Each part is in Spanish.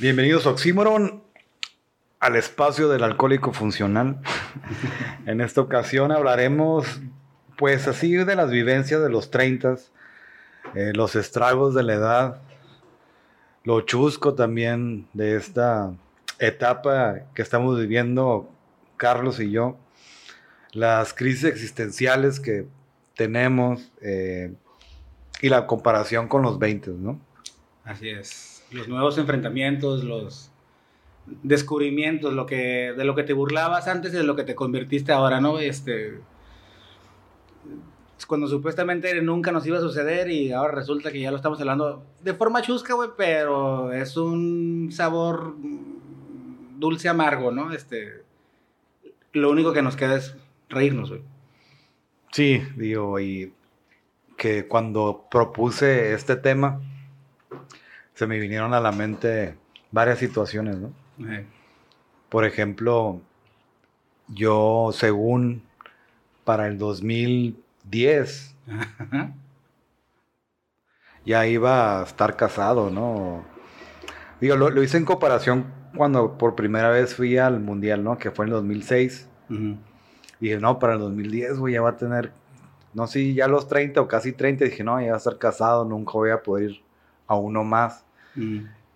Bienvenidos Oxímoron al espacio del alcohólico funcional. en esta ocasión hablaremos, pues así, de las vivencias de los 30, eh, los estragos de la edad, lo chusco también de esta etapa que estamos viviendo Carlos y yo, las crisis existenciales que tenemos eh, y la comparación con los 20, ¿no? Así es los nuevos enfrentamientos, los descubrimientos, lo que, de lo que te burlabas antes y de lo que te convertiste ahora, ¿no? Este, cuando supuestamente nunca nos iba a suceder y ahora resulta que ya lo estamos hablando de forma chusca, güey, pero es un sabor dulce amargo, ¿no? Este, lo único que nos queda es reírnos, güey. Sí, digo, y que cuando propuse este tema, se me vinieron a la mente varias situaciones, ¿no? Por ejemplo, yo según para el 2010 ya iba a estar casado, ¿no? Digo, lo, hice en comparación cuando por primera vez fui al mundial, ¿no? Que fue en el 2006. Y dije, no, para el 2010, güey, ya va a tener, no sé, ya los 30 o casi 30. Dije, no, ya va a estar casado, nunca voy a poder ir a uno más.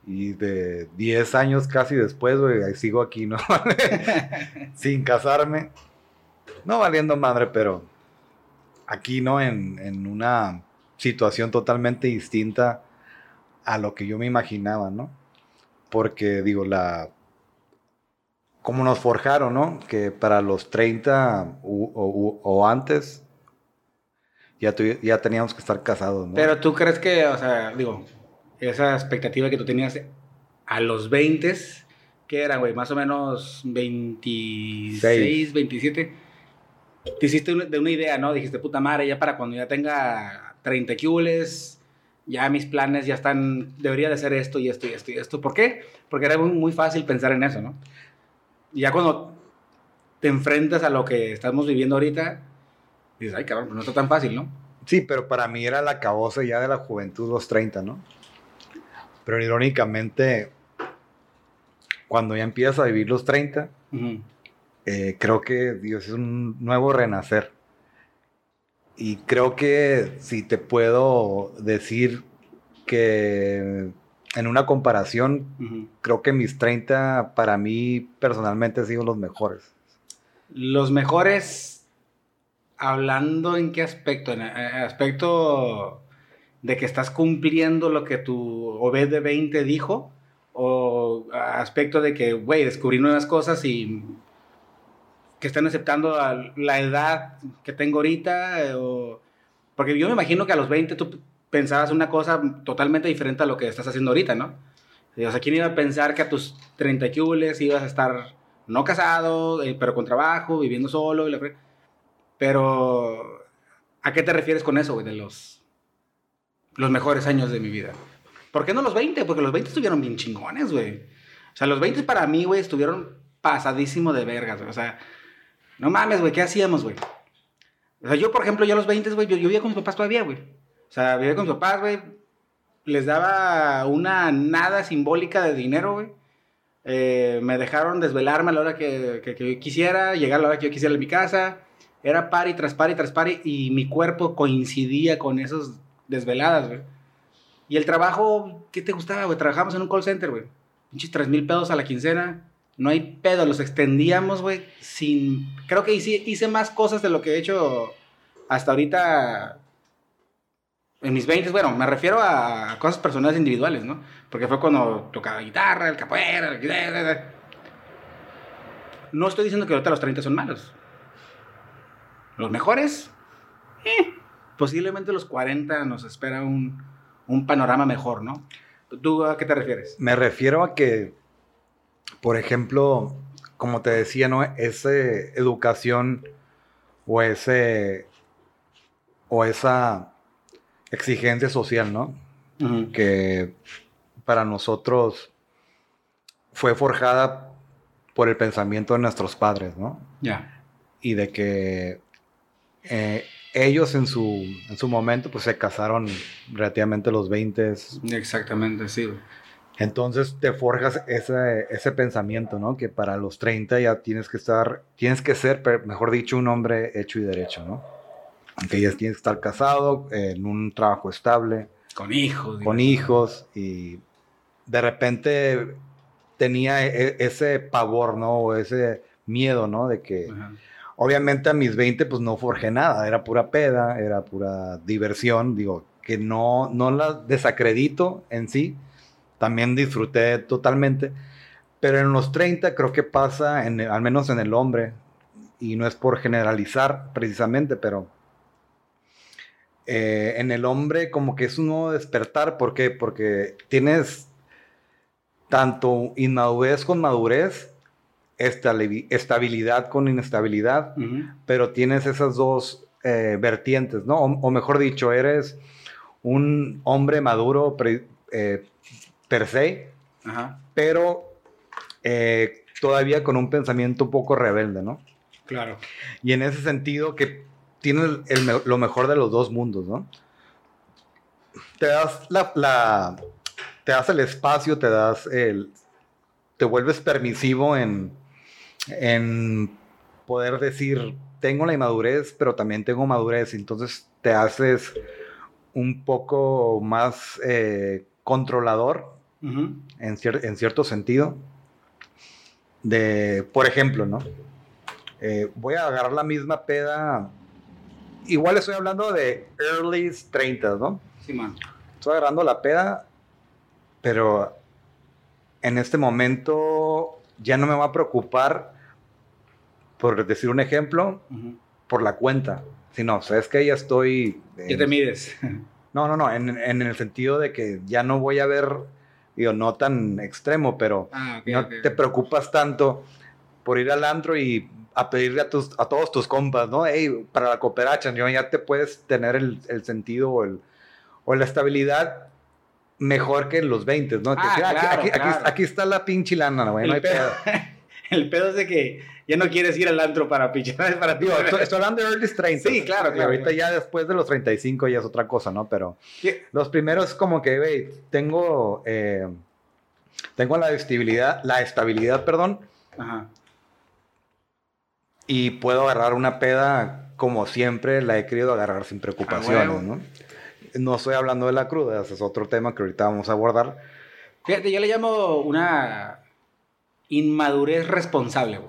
Y de 10 años casi después, güey, sigo aquí, ¿no? Sin casarme. No valiendo madre, pero aquí, ¿no? En, en, una situación totalmente distinta a lo que yo me imaginaba, ¿no? Porque, digo, la... Como nos forjaron, ¿no? Que para los 30 o, antes ya, ya teníamos que estar casados, ¿no? Pero tú crees que, o sea, digo, esa expectativa que tú tenías a los 20, que era, güey? Más o menos 26, 27. Te hiciste de una idea, ¿no? Dijiste, puta madre, ya para cuando ya tenga 30 cules, ya mis planes ya están, debería de ser esto y esto y esto y esto. ¿Por qué? Porque era muy, fácil pensar en eso, ¿no? Y ya cuando te enfrentas a lo que estamos viviendo ahorita, dices, ay, cabrón, pues no está tan fácil, ¿no? Sí, pero para mí era la cabosa ya de la juventud, los 30, ¿no? Pero irónicamente, cuando ya empiezas a vivir los 30, eh, creo que Dios es un nuevo renacer. Y creo que si te puedo decir que en una comparación, creo que mis 30 para mí personalmente han sido los mejores. Los mejores, hablando en qué aspecto, en aspecto de que estás cumpliendo lo que tu Obed de 20 dijo, o aspecto de que, güey, descubrí nuevas cosas y que están aceptando la edad que tengo ahorita, eh, o... porque yo me imagino que a los 20 tú pensabas una cosa totalmente diferente a lo que estás haciendo ahorita, ¿no? O sea, ¿quién iba a pensar que a tus 30 cubles ibas a estar no casado, eh, pero con trabajo, viviendo solo? Pero, ¿a qué te refieres con eso, güey, de los los mejores años de mi vida. ¿Por qué no los 20? Porque los 20 estuvieron bien chingones, güey. O sea, los 20 para mí, güey, estuvieron pasadísimo de vergas, güey. O sea, no mames, güey, ¿qué hacíamos, güey? O sea, yo, por ejemplo, yo los 20, güey, yo, vivía con mis papás todavía, güey. O sea, vivía con mis papás, güey. Les daba una nada simbólica de dinero, güey. Eh, me dejaron desvelarme a la hora que, que, que, yo quisiera, llegar a la hora que yo quisiera en mi casa. Era pari tras pari tras pari y mi cuerpo coincidía con esos desveladas, güey. Y el trabajo, ¿qué te gustaba, güey? Trabajamos en un call center, güey. Pinches tres mil pedos a la quincena. No hay pedo, los extendíamos, güey, sin... Creo que hice, más cosas de lo que he hecho hasta ahorita en mis 20, bueno, me refiero a cosas personales individuales, ¿no? Porque fue cuando tocaba guitarra, el capoeira, el. No estoy diciendo que ahorita los 30 son malos. Los mejores, eh, posiblemente los 40 nos espera un, panorama mejor, ¿no? ¿Tú a qué te refieres? Me refiero a que, por ejemplo, como te decía, ¿no? Esa educación o ese o esa exigencia social, ¿no? Que para nosotros fue forjada por el pensamiento de nuestros padres, ¿no? Ya. Y de que eh, ellos en su, en su momento pues se casaron relativamente los 20. Exactamente, sí. Entonces te forjas ese, ese pensamiento, ¿no? Que para los 30 ya tienes que estar, tienes que ser, mejor dicho, un hombre hecho y derecho, ¿no? Que ya tienes que estar casado, en un trabajo estable. Con hijos. Con hijos. Y de repente tenía e, ese pavor, ¿no? O ese miedo, ¿no? De que... Obviamente a mis 20 pues no forjé nada, era pura peda, era pura diversión, digo, que no, no la desacredito en sí, también disfruté totalmente, pero en los 30 creo que pasa, al menos en el hombre, y no es por generalizar precisamente, pero eh, en el hombre como que es un nuevo despertar, ¿por qué? Porque tienes tanto inmadurez con madurez, estabilidad con inestabilidad, pero tienes esas dos eh, vertientes, ¿no? O, mejor dicho, eres un hombre maduro eh, per se, pero eh, todavía con un pensamiento un poco rebelde, ¿no? Claro. Y en ese sentido que tienes lo mejor de los dos mundos, ¿no? Te das la, te das el espacio, te das el, te vuelves permisivo en, en poder decir, tengo la inmadurez, pero también tengo madurez, entonces te haces un poco más eh, controlador en, en, cierto sentido. De, por ejemplo, ¿no? Eh, voy a agarrar la misma peda. Igual estoy hablando de early 30, ¿no? Sí, man. Estoy agarrando la peda, pero en este momento ya no me va a preocupar, por decir un ejemplo, por la cuenta. Si no, sabes que ya estoy. ¿Qué te mides? No, no, no, en, el sentido de que ya no voy a ver, digo, no tan extremo, pero ah, no te preocupas tanto por ir al antro y a pedirle a, tus, a todos tus compas, ¿no? Hey, para la cooperacha, ya te puedes tener el, sentido o, el, o la estabilidad mejor que en los 20, ¿no? Ah, aquí, está la pinche lana, güey. No hay pedo. el pedo es de que ya no quieres ir al antro para pichar, para ti. estoy, hablando de early 30. Sí, claro, claro. ahorita ya después de los 35 ya es otra cosa, ¿no? Pero los primeros como que, güey, tengo, eh, tengo la estabilidad, la estabilidad, perdón. Ajá. Y puedo agarrar una peda como siempre la he querido agarrar sin preocupaciones, ¿no? No estoy hablando de la cruda, ese es otro tema que ahorita vamos a abordar. Fíjate, yo le llamo una inmadurez responsable.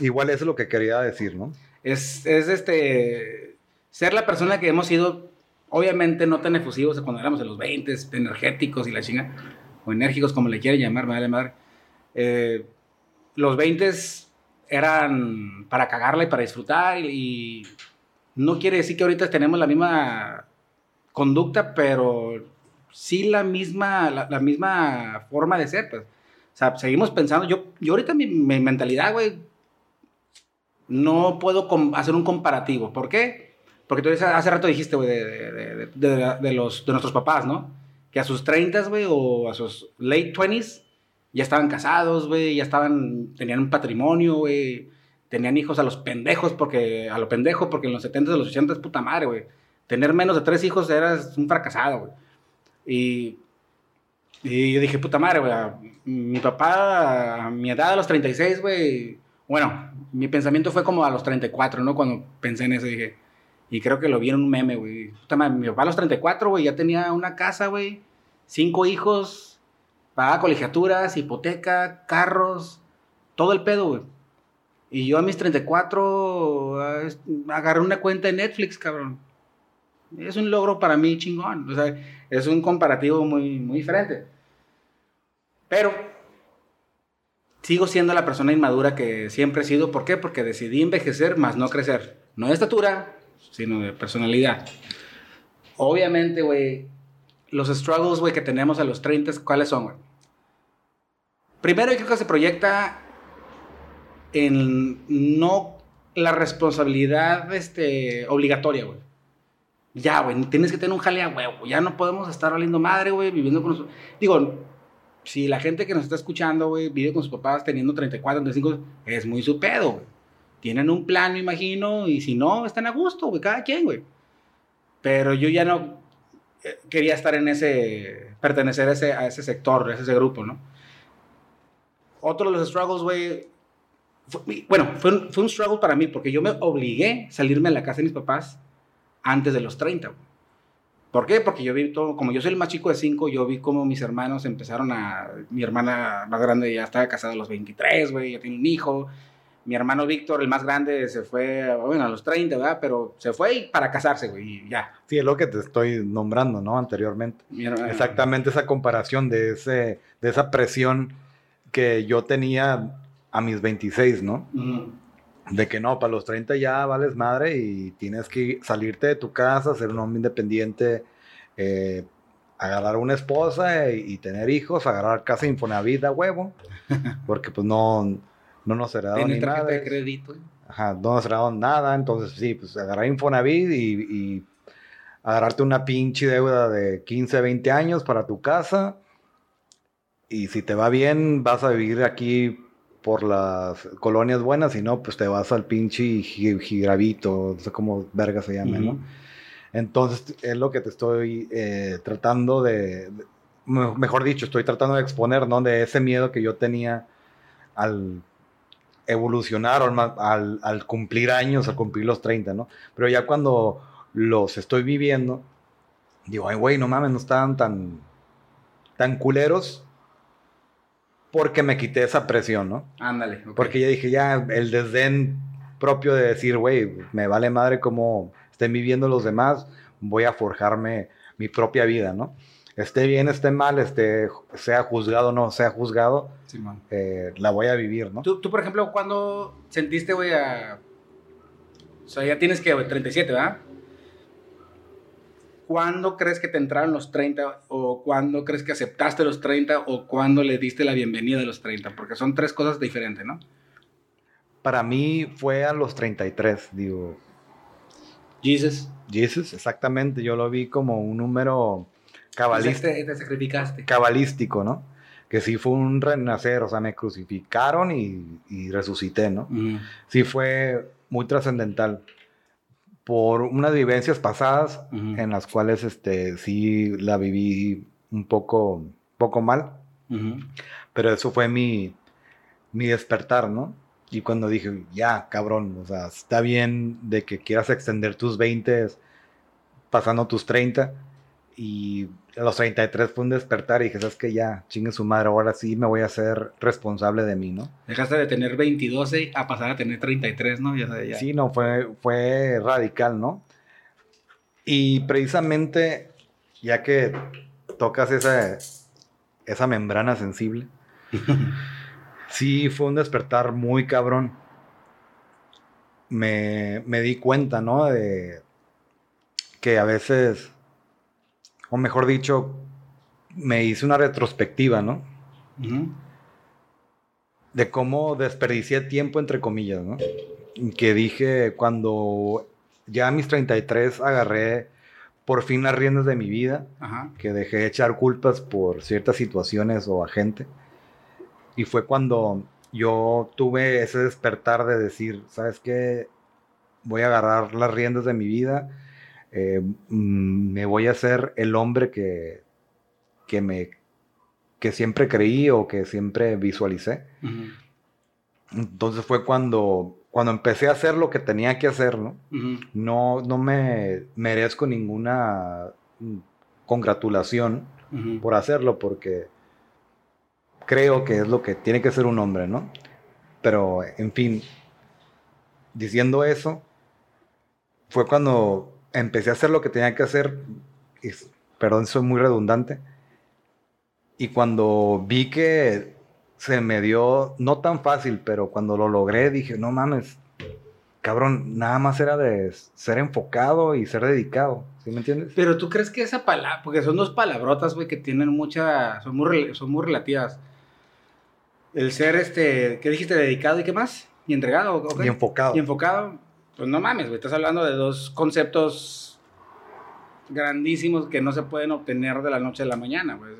Igual eso es lo que quería decir, ¿no? Es, es este, ser la persona que hemos sido, obviamente no tan efusivos cuando éramos en los 20, energéticos y la chinga, o enérgicos como le quieren llamar, madre madre. Eh, los 20 eran para cagarla y para disfrutar y, no quiere decir que ahorita tenemos la misma conducta, pero sí la misma, la, misma forma de ser, pues. O sea, seguimos pensando, yo, yo ahorita mi, mi mentalidad, güey, no puedo hacer un comparativo. ¿Por qué? Porque tú hace rato dijiste, güey, de, de, los, de nuestros papás, ¿no? Que a sus 30, güey, o a sus late 20s, ya estaban casados, güey, ya estaban, tenían un patrimonio, güey, tenían hijos a los pendejos, porque, a lo pendejo, porque en los 70s, los 80 es puta madre, güey. Tener menos de tres hijos eras un fracasado, güey. Y, y yo dije, puta madre, güey, mi papá, a mi edad, a los 36, güey, bueno, mi pensamiento fue como a los 34, ¿no? Cuando pensé en eso, dije. Y creo que lo vi en un meme, güey. Mi papá a los 34, güey, ya tenía una casa, güey. Cinco hijos. Pagaba colegiaturas, hipoteca, carros. Todo el pedo, güey. Y yo a mis 34 ah, agarré una cuenta de Netflix, cabrón. Es un logro para mí chingón. O sea, es un comparativo muy, muy diferente. Pero sigo siendo la persona inmadura que siempre he sido. ¿Por qué? Porque decidí envejecer más no crecer. No de estatura, sino de personalidad. Obviamente, güey, los struggles, güey, que tenemos a los 30, ¿cuáles son, güey? Primero, yo creo que se proyecta en no la responsabilidad este, obligatoria, güey. Ya, güey, tienes que tener un jale a. Ya no podemos estar valiendo madre, güey, viviendo con nosotros. Digo, si la gente que nos está escuchando, güey, vive con sus papás teniendo 34, 35, es muy su pedo. Tienen un plan, me imagino, y si no, están a gusto, güey, cada quien, güey. Pero yo ya no, eh, quería estar en ese, pertenecer a ese, a ese sector, a ese grupo, ¿no? Otro de los struggles, güey, bueno, fue un, fue un struggle para mí porque yo me obligué a salirme de la casa de mis papás antes de los 30. ¿Por qué? Porque yo vi todo, como yo soy el más chico de cinco, yo vi como mis hermanos empezaron a, mi hermana más grande ya estaba casada a los 23, güey, ya tiene un hijo. Mi hermano Víctor, el más grande, se fue, bueno, a los 30, ¿verdad? Pero se fue para casarse, güey, y ya. Sí, es lo que te estoy nombrando, ¿no? Anteriormente. Exactamente esa comparación de, ese, de esa presión que yo tenía a mis 26, ¿no? De que no, para los 30 ya vales madre y tienes que salirte de tu casa, ser un hombre independiente, eh, agarrar una esposa y, tener hijos, agarrar casa Infonavit a huevo, porque pues no, no nos será ni nada. de crédito. Ajá, no nos dado nada, entonces sí, pues agarrar Infonavit y, y agarrarte una pinche deuda de 15, 20 años para tu casa. Y si te va bien, vas a vivir aquí por las colonias buenas, y no, pues te vas al pinche gigravito, no sé cómo verga se llama, ¿no? Entonces es lo que te estoy eh, tratando de, mejor dicho, estoy tratando de exponer, ¿no? De ese miedo que yo tenía al evolucionar al, al, cumplir años, al cumplir los 30, ¿no? Pero ya cuando los estoy viviendo, digo, ay, güey, no mames, no estaban tan, tan culeros porque me quité esa presión, ¿no? Ándale. Porque ya dije, ya, el desdén propio de decir, güey, me vale madre cómo estén viviendo los demás, voy a forjarme mi propia vida, ¿no? Esté bien, esté mal, esté, sea juzgado o no sea juzgado, eh, la voy a vivir, ¿no? Tú, tú por ejemplo, cuando sentiste, güey, a... O sea, ya tienes que, 37, ¿verdad? ¿Cuándo crees que te entraron los 30 o cuándo crees que aceptaste los 30 o cuándo le diste la bienvenida a los 30? Porque son tres cosas diferentes, ¿no? Para mí fue a los 33, digo. Jesus. Jesus, exactamente. Yo lo vi como un número cabalístico. Te, te sacrificaste. Cabalístico, ¿no? Que sí fue un renacer, o sea, me crucificaron y, resucité, ¿no? Sí fue muy trascendental por unas vivencias pasadas en las cuales este, sí la viví un poco, poco mal. Pero eso fue mi, mi despertar, ¿no? Y cuando dije, ya, cabrón, o sea, está bien de que quieras extender tus 20 pasando tus 30 y a los 33 fue un despertar y dije, ¿sabes qué? Ya, chingue su madre, ahora sí me voy a ser responsable de mí, ¿no? Dejaste de tener 22 a pasar a tener 33, ¿no? Ya, ya. Sí, no, fue, fue radical, ¿no? Y precisamente, ya que tocas esa, esa membrana sensible, sí fue un despertar muy cabrón. Me, me di cuenta, ¿no? De que a veces o mejor dicho, me hice una retrospectiva, ¿no? De cómo desperdicié tiempo, entre comillas, ¿no? Que dije cuando ya a mis 33 agarré por fin las riendas de mi vida, que dejé de echar culpas por ciertas situaciones o a gente. Y fue cuando yo tuve ese despertar de decir, ¿sabes qué? Voy a agarrar las riendas de mi vida eh, mm, me voy a hacer el hombre que, que, me, que siempre creí o que siempre visualicé. Entonces fue cuando, cuando empecé a hacer lo que tenía que hacer, ¿no? no, no me merezco ninguna congratulación por hacerlo porque creo que es lo que tiene que ser un hombre, ¿no? Pero, en fin, diciendo eso, fue cuando empecé a hacer lo que tenía que hacer. Y, perdón, soy muy redundante. Y cuando vi que se me dio, no tan fácil, pero cuando lo logré, dije, no mames, cabrón, nada más era de ser enfocado y ser dedicado. ¿Sí me entiendes? Pero tú crees que esa palabra, porque son dos palabrotas, güey, que tienen mucha, son muy, son muy relativas. El ser, este, ¿qué dijiste? Dedicado y qué más? Y entregado. Y enfocado. Y enfocado. Pues no mames, güey, estás hablando de dos conceptos grandísimos que no se pueden obtener de la noche a la mañana, güey.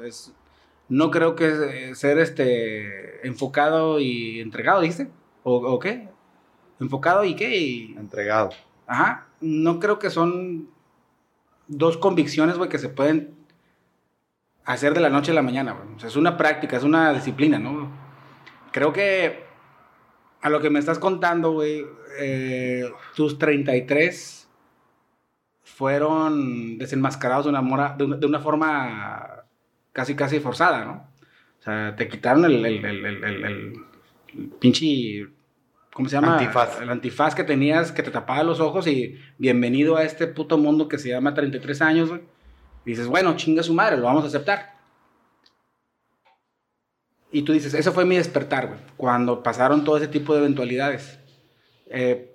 no creo que ser este enfocado y entregado, ¿dijiste? ¿O, qué? ¿Enfocado y qué? Entregado. Ajá. No creo que son dos convicciones, güey, que se pueden hacer de la noche a la mañana, güey. O sea, es una práctica, es una disciplina, ¿no? Creo que a lo que me estás contando, güey, eh, tus 33 fueron desenmascarados de una, de una, forma casi, casi forzada, ¿no? O sea, te quitaron el, el, el, el pinche ¿cómo se llama? Antifaz. El antifaz que tenías que te tapaba los ojos y bienvenido a este puto mundo que se llama 33 años, güey. Dices, bueno, chinga su madre, lo vamos a aceptar. Y tú dices, eso fue mi despertar, güey, cuando pasaron todo ese tipo de eventualidades. Eh,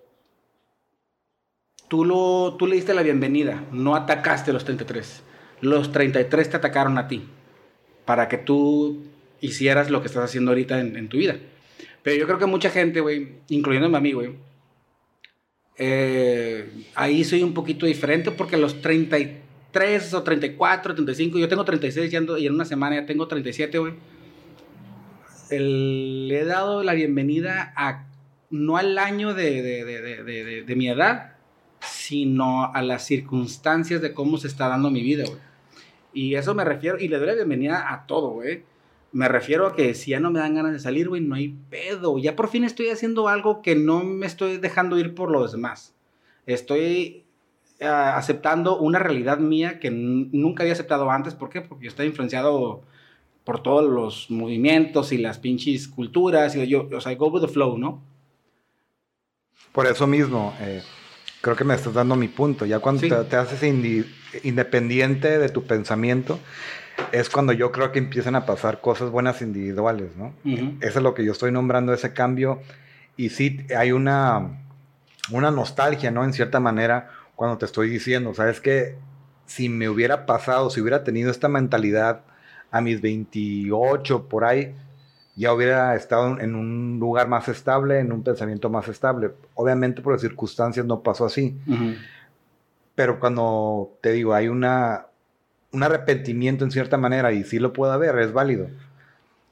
tú, lo, tú le diste la bienvenida, no atacaste a los 33. Los 33 te atacaron a ti, para que tú hicieras lo que estás haciendo ahorita en, en tu vida. Pero yo creo que mucha gente, güey, incluyéndome a mí, güey, eh, ahí soy un poquito diferente porque los 33 o 34, 35, yo tengo 36 y, en una semana ya tengo 37, güey. Le he dado la bienvenida a, no al año de, de, de, de, mi edad, sino a las circunstancias de cómo se está dando mi vida, güey. Y eso me refiero, y le doy la bienvenida a todo, güey. Me refiero a que si ya no me dan ganas de salir, güey, no hay pedo. Ya por fin estoy haciendo algo que no me estoy dejando ir por los demás. Estoy ah, aceptando una realidad mía que nunca había aceptado antes. ¿Por qué? Porque yo estoy influenciado por todos los movimientos y las pinches culturas. Y yo, o sea, go with the flow, ¿no? Por eso mismo, eh, creo que me estás dando mi punto. Ya cuando te, haces independiente de tu pensamiento, es cuando yo creo que empiezan a pasar cosas buenas individuales, ¿no? Eso es lo que yo estoy nombrando, ese cambio. Y sí, hay una, una nostalgia, ¿no? En cierta manera, cuando te estoy diciendo, ¿sabes que Si me hubiera pasado, si hubiera tenido esta mentalidad a mis 28, por ahí, ya hubiera estado en un lugar más estable, en un pensamiento más estable. Obviamente por las circunstancias no pasó así. Pero cuando te digo, hay una, un arrepentimiento en cierta manera, y sí lo puedo ver, es válido,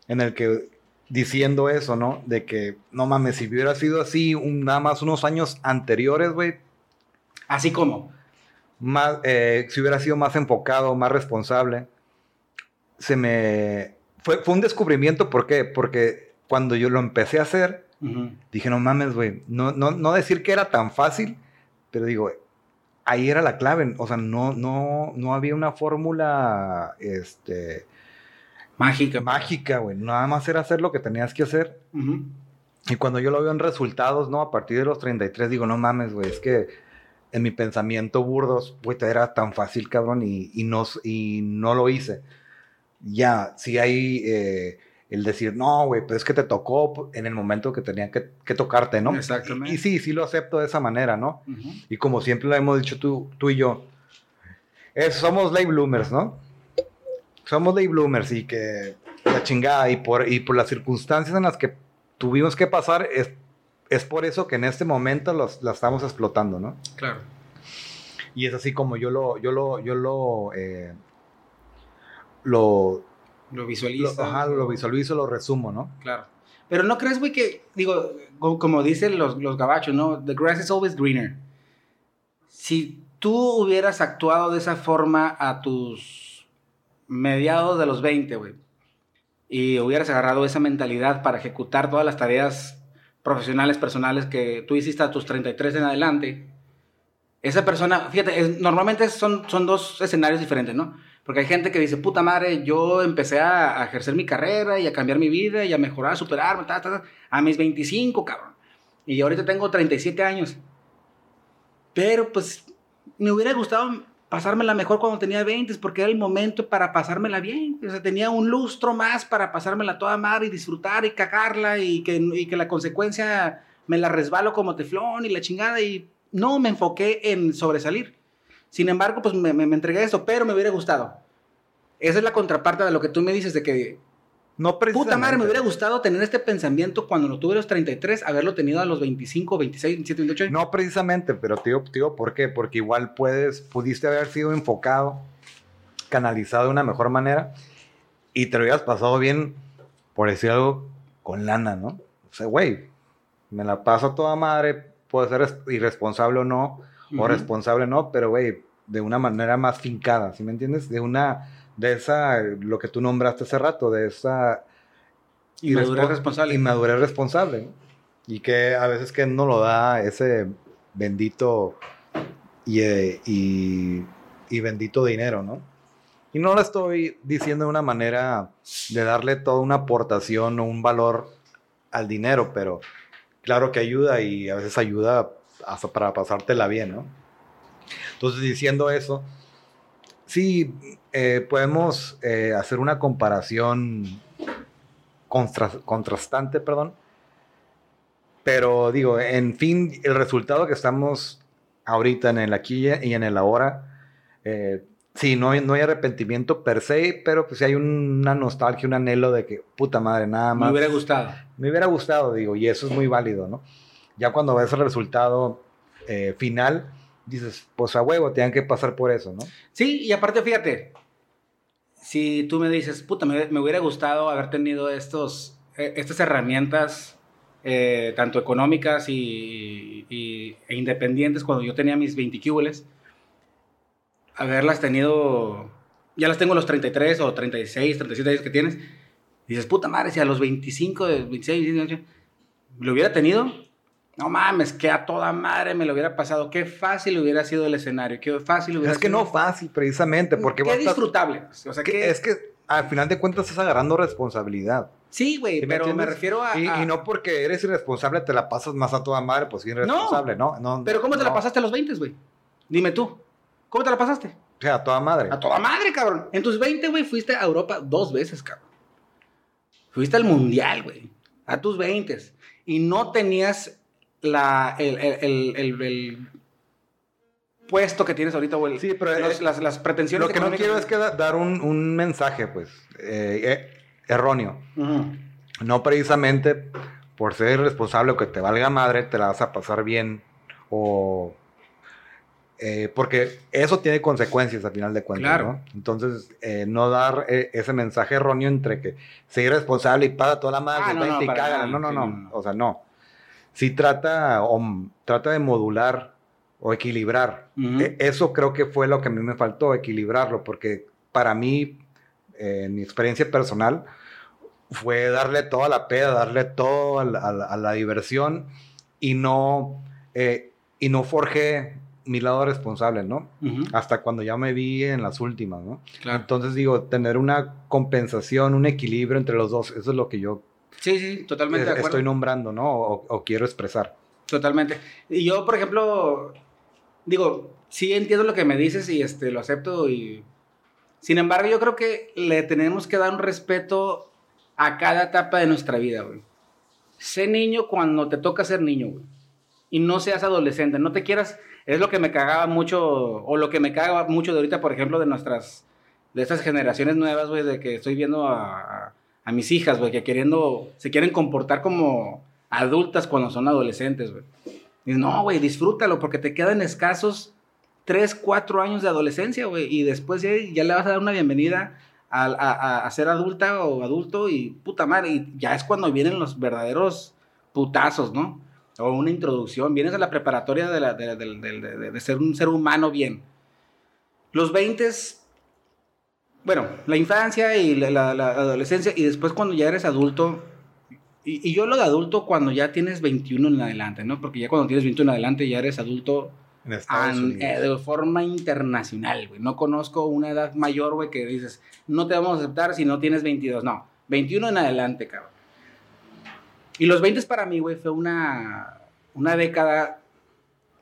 en el que diciendo eso, ¿no? De que, no mames, si hubiera sido así nada más unos años anteriores, güey. Así como. Más, eh, si hubiera sido más enfocado, más responsable, se me... Fue, fue un descubrimiento, ¿por qué? Porque cuando yo lo empecé a hacer, dije, no mames, güey, no, no, no decir que era tan fácil, pero digo, ahí era la clave. O sea, no, no, no había una fórmula este, mágica. Mágica, güey. Nada más era hacer lo que tenías que hacer. Y cuando yo lo veo en resultados, ¿no? A partir de los 33, digo, no mames, güey, es que en mi pensamiento burdos, güey, era tan fácil, cabrón, y, y, no, y no lo hice. Ya, si hay eh, el decir, no, güey, pues es que te tocó en el momento que tenía que, tocarte, ¿no? Exactamente. Y, sí, sí lo acepto de esa manera, ¿no? Y como siempre lo hemos dicho tú, tú y yo, somos late bloomers, ¿no? Somos late bloomers y que la chingada y por, y por las circunstancias en las que tuvimos que pasar, es, es por eso que en este momento los, la estamos explotando, ¿no? Claro. Y es así como yo lo, yo lo, yo lo, eh, lo lo visualizo. Lo, ajá, lo visualizo, lo resumo, ¿no? Claro. Pero no crees, güey, que, digo, como dicen los, los gabachos, ¿no? The grass is always greener. Si tú hubieras actuado de esa forma a tus mediados de los 20, güey, y hubieras agarrado esa mentalidad para ejecutar todas las tareas profesionales, personales que tú hiciste a tus 33 en adelante, esa persona, fíjate, normalmente son, son dos escenarios diferentes, ¿no? Porque hay gente que dice, puta madre, yo empecé a, ejercer mi carrera y a cambiar mi vida y a mejorar, a superarme, a mis 25, cabrón. Y ahorita tengo 37 años. Pero pues me hubiera gustado pasármela mejor cuando tenía 20, porque era el momento para pasármela bien. O sea, tenía un lustro más para pasármela toda madre y disfrutar y cagarla y que, y que la consecuencia me la resbalo como teflón y la chingada. Y no me enfoqué en sobresalir. Sin embargo, pues me, me, entregué a eso, pero me hubiera gustado. Esa es la contraparte de lo que tú me dices de que no Puta madre, me hubiera gustado tener este pensamiento cuando lo tuve a los 33, haberlo tenido a los 25, 26, 27, 28 No precisamente, pero tío, tío, ¿por qué? Porque igual puedes, pudiste haber sido enfocado, canalizado de una mejor manera y te lo hubieras pasado bien, por decir algo, con lana, ¿no? O sea, güey, me la paso toda madre, puedo ser irresponsable o no, o responsable no, pero güey, de una manera más fincada, ¿sí me entiendes? De una, de esa, lo que tú nombraste hace rato, de esa... Inmadurez responsable. Inmadurez responsable. ¿no? Y que a veces que no lo da ese bendito y, eh, y, y bendito dinero, ¿no? Y no lo estoy diciendo de una manera de darle toda una aportación o un valor al dinero, pero claro que ayuda y a veces ayuda hasta para pasártela bien, ¿no? Entonces, diciendo eso, sí, eh, podemos eh, hacer una comparación contra, contrastante, perdón, pero digo, en fin, el resultado que estamos ahorita en el aquí y en el ahora, eh, sí, no hay, no hay arrepentimiento per se, pero pues hay una nostalgia, un anhelo de que, puta madre, nada más. Me hubiera gustado. Me hubiera gustado, digo, y eso es muy válido, ¿no? Ya cuando ves el resultado eh, final, dices, pues a huevo, tenían que pasar por eso, ¿no? Sí, y aparte, fíjate, si tú me dices, puta, me, me hubiera gustado haber tenido estos, eh, estas herramientas, eh, tanto económicas y, y, e independientes, cuando yo tenía mis 20 cúbules, haberlas tenido, ya las tengo a los 33 o 36, 37 años que tienes, y dices, puta madre, si a los 25, 26, 27, lo hubiera tenido, no mames, que a toda madre me lo hubiera pasado. Qué fácil hubiera sido el escenario. Qué fácil hubiera Es que sido. no fácil, precisamente, porque Qué vas a estar- disfrutable. O sea, que- que, Es que al final de cuentas estás agarrando responsabilidad. Sí, güey, ¿Sí pero me refiero a, Y, a- y no porque eres irresponsable te la pasas más a toda madre, pues sí, irresponsable, ¿no? no, Pero ¿cómo te la no. pasaste a los 20, güey? Dime tú. ¿Cómo te la pasaste? O sea, a toda madre. A toda madre, cabrón. En tus 20, güey, fuiste a Europa dos veces, cabrón. Fuiste al Mundial, güey. A tus 20. Y no tenías la, el, el- el- el- puesto que tienes ahorita, güey. Sí, pero Los- eh, las, las pretensiones Lo que no quiero es que da- dar un, un mensaje, pues, eh, eh, erróneo. No precisamente por ser irresponsable o que te valga madre, te la vas a pasar bien o... eh, porque eso tiene consecuencias al final de cuentas, Claro. ¿no? Entonces, eh, no dar ese mensaje erróneo entre que ser irresponsable y paga toda la madre, Ah, no, no, y No, no, no, no. O sea, no. Sí trata, o, trata de modular o equilibrar. Ujú. E- Eso creo que fue lo que a mí me faltó, equilibrarlo, porque para mí, eh, en mi experiencia personal, fue darle toda la peda, darle todo a la, a la- a la diversión y no, eh, y no forjé mi lado responsable, ¿no? Ujú. Hasta cuando ya me vi en las últimas, ¿no? Claro. Entonces digo, tener una compensación, un equilibrio entre los dos, eso es lo que yo Sí, sí, totalmente de eh, acuerdo. estoy nombrando, ¿no? O, o quiero expresar. Totalmente. Y yo, por ejemplo, digo, sí entiendo lo que me dices y este, lo acepto. Y... Sin embargo, yo creo que le tenemos que dar un respeto a cada etapa de nuestra vida, güey. Sé niño cuando te toca ser niño, güey. Y no seas adolescente. No te quieras... Es lo que me cagaba mucho, o lo que me caga mucho de ahorita, por ejemplo, de nuestras... De estas generaciones nuevas, güey, de que estoy viendo a, a- a mis hijas, güey, que queriendo... Se quieren comportar como adultas cuando son adolescentes, güey. No, güey, disfrútalo porque te quedan escasos 3, 4 años de adolescencia, güey. Y después ya, ya le vas a dar una bienvenida a, a- a- ser adulta o adulto y puta madre. Y ya es cuando vienen los verdaderos putazos, ¿no? O una introducción. Vienes a la preparatoria de- de- de- de ser un ser humano bien. Los 20 bueno, la infancia y la, la- la adolescencia y después cuando ya eres adulto, y, y yo lo de adulto cuando ya tienes 21 en adelante, ¿no? Porque ya cuando tienes 21 en adelante ya eres adulto an- eh, de forma internacional, güey. No conozco una edad mayor, güey, que dices, no te vamos a aceptar si no tienes 22, no. 21 en adelante, cabrón. Y los 20 para mí, güey, fue una, una década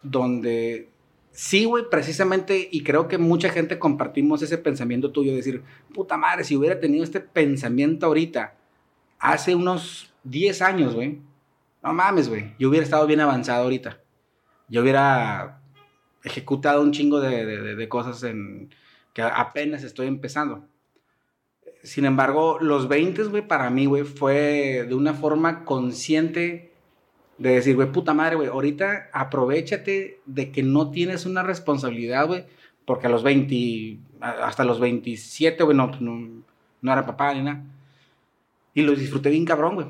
donde sí, güey, precisamente, y creo que mucha gente compartimos ese pensamiento tuyo, de decir, puta madre, si hubiera tenido este pensamiento ahorita, hace unos 10 años, güey, no mames, güey, yo hubiera estado bien avanzado ahorita. Yo hubiera ejecutado un chingo de, de- cosas en, que apenas estoy empezando. Sin embargo, los 20, güey, para mí, güey, fue de una forma consciente de decir, güey, puta madre, güey, ahorita aprovechate de que no tienes una responsabilidad, güey, porque a los 20, a- hasta los 27, güey, no, no, no era papá ni nada. Y lo disfruté bien cabrón, güey.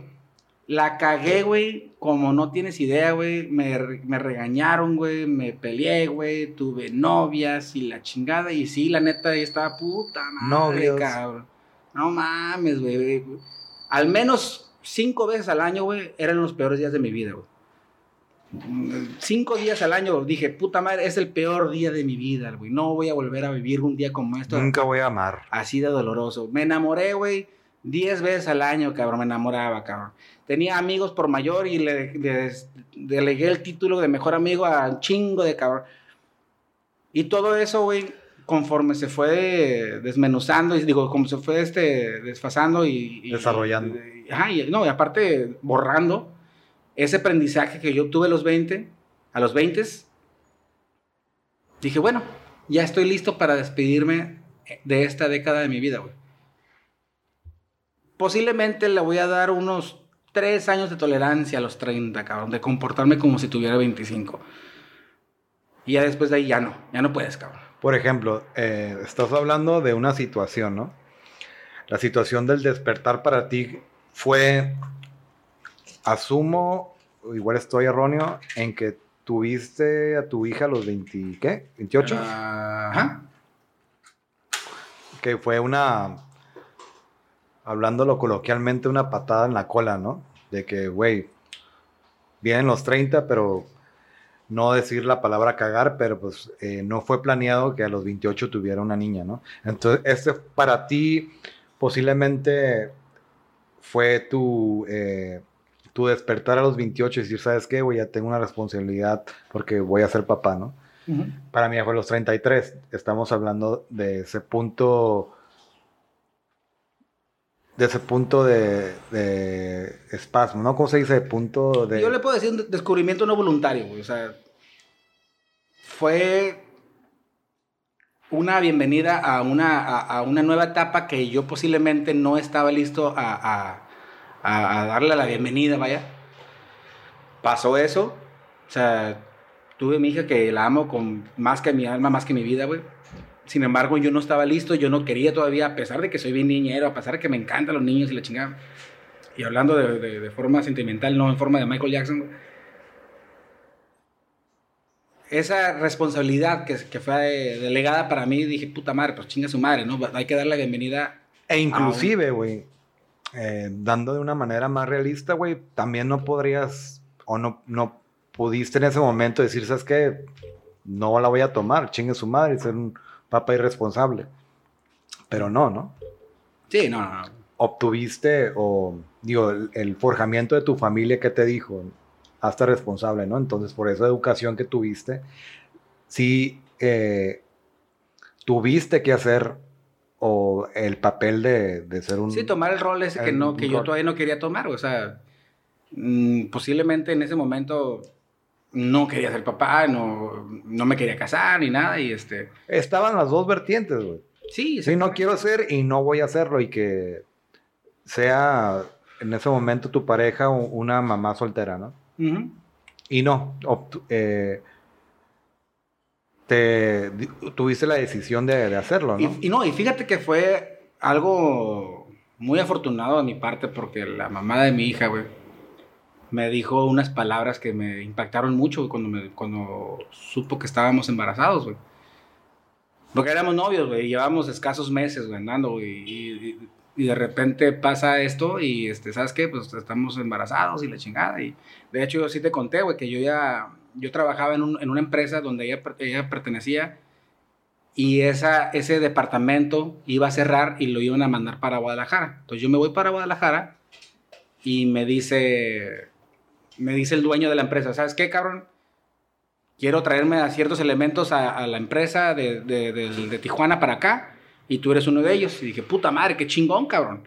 La cagué, güey, como no tienes idea, güey. Me, me regañaron, güey. Me peleé, güey. Tuve novias y la chingada. Y sí, la neta, yo estaba puta madre, Novios. cabrón. No mames, güey. Al menos cinco veces al año, güey, eran los peores días de mi vida, güey. Cinco días al año dije, puta madre, es el peor día de mi vida, güey. No voy a volver a vivir un día como esto. Nunca voy a amar. Así de doloroso. Me enamoré, güey, diez veces al año, cabrón. Me enamoraba, cabrón. Tenía amigos por mayor y le, le- delegué el título de mejor amigo a un chingo de cabrón. Y todo eso, güey, conforme se fue desmenuzando, y digo, como se fue este, desfasando y... y- Desarrollando. y- no, y aparte borrando ese aprendizaje que yo obtuve a los 20, a los 20, dije, bueno, ya estoy listo para despedirme de esta década de mi vida, güey. Posiblemente le voy a dar unos 3 años de tolerancia a los 30, cabrón, de comportarme como si tuviera 25. Y ya después de ahí ya no, ya no puedes, cabrón. Por ejemplo, eh, estás hablando de una situación, ¿no? La situación del despertar para ti fue, asumo, igual estoy erróneo, en que tuviste a tu hija a los 20, ¿qué? ¿28? Ajá. que fue una, hablándolo coloquialmente, una patada en la cola, ¿no? De que, güey, vienen los 30, pero no decir la palabra cagar, pero pues eh, no fue planeado que a los 28 tuviera una niña, ¿no? Entonces, este para ti posiblemente fue tu, eh, tu despertar a los 28 y decir, ¿sabes qué? Güey, ya tengo una responsabilidad porque voy a ser papá, ¿no? Para mí fue los 33. Estamos hablando de ese punto. De ese punto de, de espasmo, ¿no? ¿Cómo se dice? Punto de. Yo le puedo decir un descubrimiento no voluntario, güey. O sea, fue una bienvenida a una, a, a una nueva etapa que yo posiblemente no estaba listo a, a- a- a darle la bienvenida, vaya. Pasó eso. O sea, tuve mi hija que la amo con más que mi alma, más que mi vida, güey. Sin embargo, yo no estaba listo, yo no quería todavía, a pesar de que soy bien niñero, a pesar de que me encantan los niños y la chingada. Y hablando de, de- de forma sentimental, no en forma de Michael Jackson. güey. Esa responsabilidad que, que fue eh, delegada para mí, dije, puta madre, pues chinga su madre, ¿no? Hay que darle la bienvenida. E inclusive, güey, eh, dando de una manera más realista, güey, también no podrías o no, no pudiste en ese momento decir, ¿sabes qué? No la voy a tomar, chingue su madre ser un papá irresponsable. Pero no, ¿no? Sí, no, no, no. obtuviste o digo el, el forjamiento de tu familia que te dijo hazte responsable no entonces por esa educación que tuviste sí eh, tuviste que hacer o el papel de, de ser un Sí, tomar el rol ese que, no, que yo todavía no quería tomar, o sea, mm, posiblemente en ese momento no quería ser papá, no, no me quería casar ni nada, y este, estaban las dos vertientes güey. Sí, sí no quiero hacer y no voy a hacerlo y que sea en ese momento tu pareja una mamá soltera no Y no, eh, te tuviste la decisión de, de hacerlo, ¿no? Y, y no, y fíjate que fue algo muy afortunado de mi parte porque la mamá de mi hija, güey, me dijo unas palabras que me impactaron mucho cuando, me, cuando supo que estábamos embarazados, güey. Porque éramos novios, güey, y llevábamos escasos meses, güey, andando, güey, y, y- y de repente pasa esto y, este, ¿sabes qué? Pues estamos embarazados y la chingada. Y de hecho yo sí te conté, güey, que yo ya, yo trabajaba en, un- en una empresa donde ella, ella pertenecía y esa, ese departamento iba a cerrar y lo iban a mandar para Guadalajara. Entonces yo me voy para Guadalajara y me dice, me dice el dueño de la empresa, ¿sabes qué, cabrón? Quiero traerme a ciertos elementos a, la empresa de- de Tijuana para acá y tú eres uno de ellos. Y dije, puta madre, qué chingón, cabrón.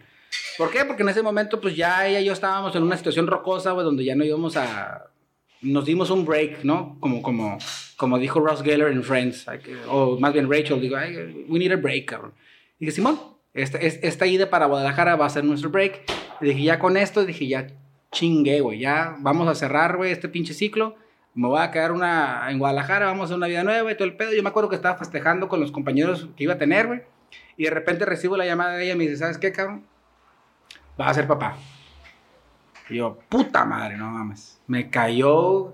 ¿Por qué? Porque en ese momento, pues ya ella y yo estábamos en una situación rocosa, güey, donde ya no íbamos a... Nos dimos un break, ¿no? Como, como, como dijo Ross Geller en Friends, que- o más bien Rachel, digo, "Ay, we need a break, cabrón. Y dije, Simón, esta, es- esta ida para Guadalajara va a ser nuestro break. Y dije, ya con esto, dije, ya chingué, güey, ya vamos a cerrar, güey, este pinche ciclo. Me voy a quedar una, en Guadalajara, vamos a hacer una vida nueva y todo el pedo. Yo me acuerdo que estaba festejando con los compañeros que iba a tener, güey. Y de repente recibo la llamada de ella y me dice, ¿sabes qué, cabrón? Vas a ser papá. Y yo, puta madre, no mames. Me cayó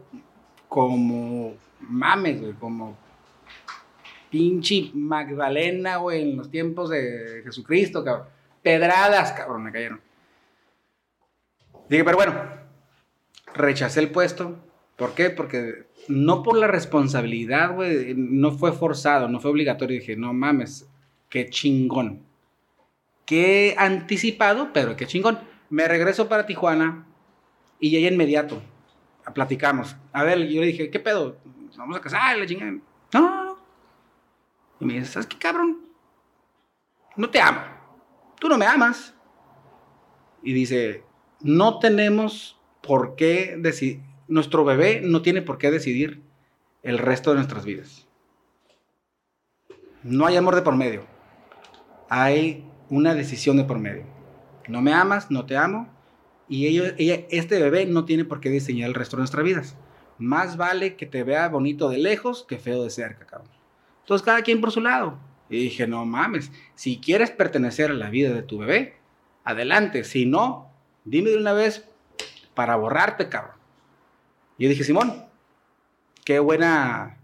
como mames, güey, como pinche Magdalena, güey, en los tiempos de Jesucristo, cabrón. Pedradas, cabrón, me cayeron. Dije, pero bueno, rechacé el puesto. ¿Por qué? Porque no por la responsabilidad, güey, no fue forzado, no fue obligatorio. Dije, no mames, qué chingón. Qué anticipado, pero qué chingón. Me regreso para Tijuana y ya inmediato platicamos. A ver, yo le dije, ¿qué pedo? Vamos a casar, la chingada. No. Y me dice, ¿sabes qué, cabrón? No te amo. Tú no me amas. Y dice, no tenemos por qué decidir, nuestro bebé no tiene por qué decidir el resto de nuestras vidas. No hay amor de por medio. Hay una decisión de por medio. No me amas, no te amo. Y ellos, ella, este bebé no tiene por qué diseñar el resto de nuestras vidas. Más vale que te vea bonito de lejos que feo de cerca, cabrón. Entonces, cada quien por su lado. Y dije, no mames, si quieres pertenecer a la vida de tu bebé, adelante. Si no, dime de una vez para borrarte, cabrón. Yo dije, Simón, qué buena,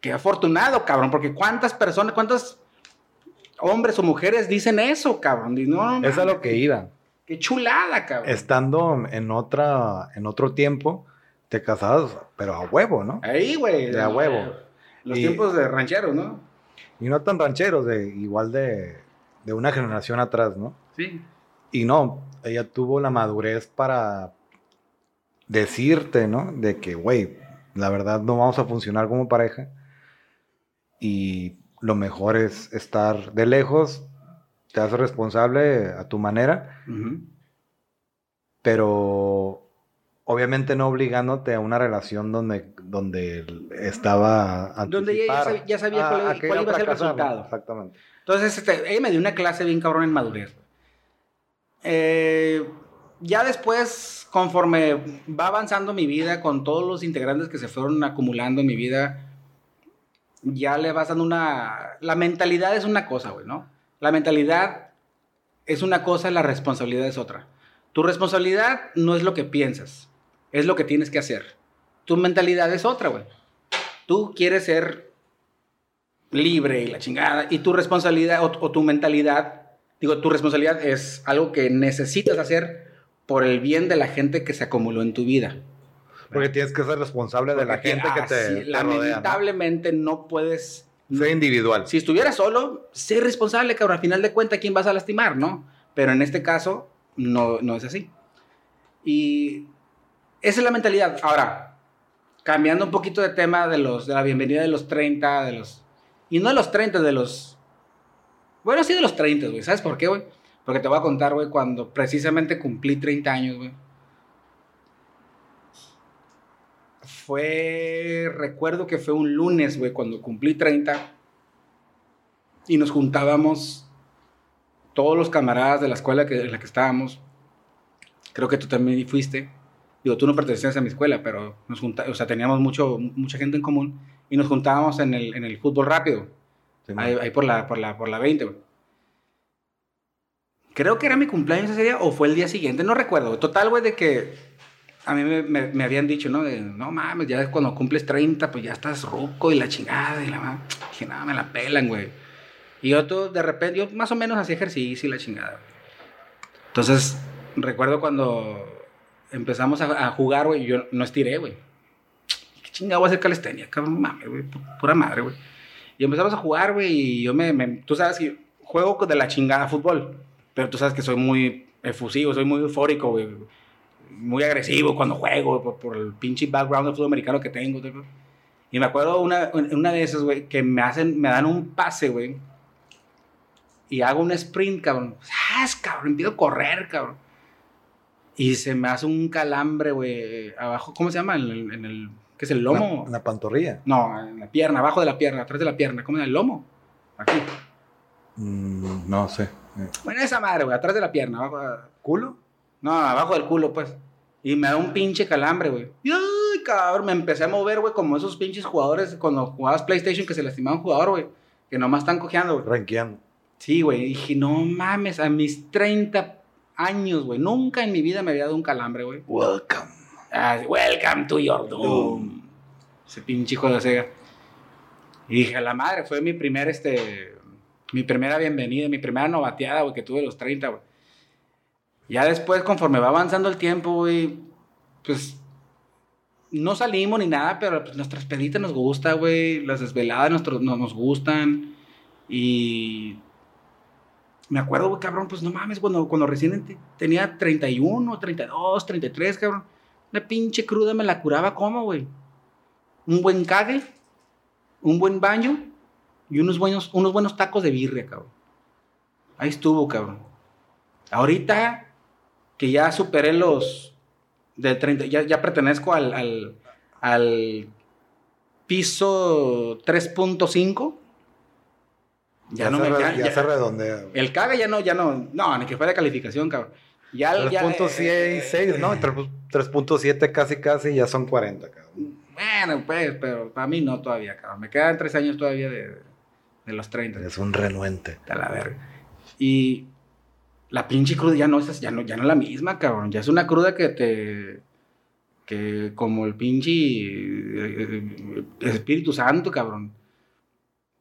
qué afortunado, cabrón, porque cuántas personas, cuántos hombres o mujeres dicen eso, cabrón. no, eso es lo que iba. Qué chulada, cabrón. Estando en otra, en otro tiempo, te casabas, pero a huevo, ¿no? Ahí, güey. De a huevo. Los tiempos de rancheros, ¿no? Y no tan rancheros, de igual de, de una generación atrás, ¿no? Sí. Y no, ella tuvo la madurez para decirte, ¿no? De que, güey, la verdad no vamos a funcionar como pareja. Y lo mejor es estar de lejos, te haces responsable a tu manera, pero obviamente no obligándote a una relación donde, donde estaba... Donde ella ya sabía, cuál, iba a ser el resultado. Exactamente. Entonces, este, ella me dio una clase bien cabrón en madurez. Eh, ya después, conforme va avanzando mi vida, con todos los integrantes que se fueron acumulando en mi vida, ya le vas dando una... La mentalidad es una cosa, güey, ¿no? La mentalidad es una cosa, la responsabilidad es otra. Tu responsabilidad no es lo que piensas, es lo que tienes que hacer. Tu mentalidad es otra, güey. Tú quieres ser libre y la chingada, y tu responsabilidad o, tu mentalidad, digo, tu responsabilidad es algo que necesitas hacer por el bien de la gente que se acumuló en tu vida. Porque tienes que ser responsable de la gente que te, Lamentablemente ¿no? puedes sé individual. Si estuviera solo, sé responsable, cabrón. Al final de cuentas, ¿quién vas a lastimar, no? Pero en este caso, no, no es así. Y esa es la mentalidad. Ahora, cambiando un poquito de tema de, los, de la bienvenida de los 30, de los... Y no de los 30, de los... Bueno, sí de los 30, güey. ¿Sabes por qué, güey? Porque te voy a contar, güey, cuando precisamente cumplí 30 años, güey. Fue, recuerdo que fue un lunes, güey, cuando cumplí 30. Y nos juntábamos todos los camaradas de la escuela que, en la que estábamos. Creo que tú también fuiste. Digo, tú no pertenecías a mi escuela, pero nos juntábamos, o sea, teníamos mucho, mucha gente en común. Y nos juntábamos en el, en el fútbol rápido. ahí, por, la, por, la, por la 20, güey. Creo que era mi cumpleaños ese día o fue el día siguiente, no recuerdo. Total, güey, de que a mí me, me, habían dicho, ¿no? De, no mames, ya cuando cumples 30, pues ya estás ruco y la chingada. Y la Dije, nada, me la pelan, güey. Y yo todo, de repente, yo más o menos hacía ejercicio y la chingada. Entonces, recuerdo cuando empezamos a, jugar, güey, yo no estiré, güey. ¿Qué chingada voy a hacer calistenia? Cabrón, mames, güey, pura madre, güey. Y empezamos a jugar, güey, y yo me, me, Tú sabes que juego de la chingada fútbol, pero tú sabes que soy muy efusivo, soy muy eufórico, güey muy agresivo cuando juego, por, el pinche background de fútbol americano que tengo. Y me acuerdo una, una de esas, güey, que me hacen, me dan un pase, güey. Y hago un sprint, cabrón. ¡Ah, cabrón! Empiezo a correr, cabrón. Y se me hace un calambre, güey, abajo, ¿cómo se llama? En el, en el ¿qué es el lomo? En la, pantorrilla. No, en la pierna, abajo de la pierna, atrás de la pierna. ¿Cómo es el lomo? Aquí. Mm, no sé. Bueno, esa madre, güey, atrás de la pierna, abajo. ¿Culo? No, abajo del culo, pues. Y me da un pinche calambre, güey. Ay, cabrón, me empecé a mover, güey, como esos pinches jugadores cuando jugabas PlayStation que se lastimaban un jugador, güey. Que nomás están cojeando, güey. Ranqueando. Sí, güey. Dije, no mames, a mis 30 Años, güey. Nunca en mi vida me había dado un calambre, güey. Welcome. Ah, welcome to your doom. Ese pinche hijo de Sega. Y dije, a la madre, fue mi primer, este, mi primera bienvenida, mi primera novateada, güey, que tuve a los 30, güey. Ya después, conforme va avanzando el tiempo, güey, pues no salimos ni nada, pero pues nuestras peditas nos gusta, güey. Las desveladas no, nos gustan. Y me acuerdo, güey, cabrón, pues no mames, cuando, cuando recién tenía 31, 32, 33, cabrón. Una pinche cruda me la curaba como, güey. Un buen cague, un buen baño y unos buenos, unos buenos tacos de birria, cabrón. Ahí estuvo, cabrón. Ahorita que ya superé los de 30, ya, ya pertenezco al, al, al piso 3.5. Ya, ya, no se me, ya, ya, se redondea. El caga ya no, ya no, no, ni que fuera calificación, cabrón. Ya, 3.6, eh, ¿no? 3.7 casi casi ya son 40, cabrón. Bueno, pues, pero para mí no todavía, cabrón. Me quedan tres años todavía de, de los 30. Es un renuente. A la verga. Y la pinche cruda ya no es, ya no, ya no la misma, cabrón. Ya es una cruda que te. que como el pinche. Eh, Espíritu Santo, cabrón.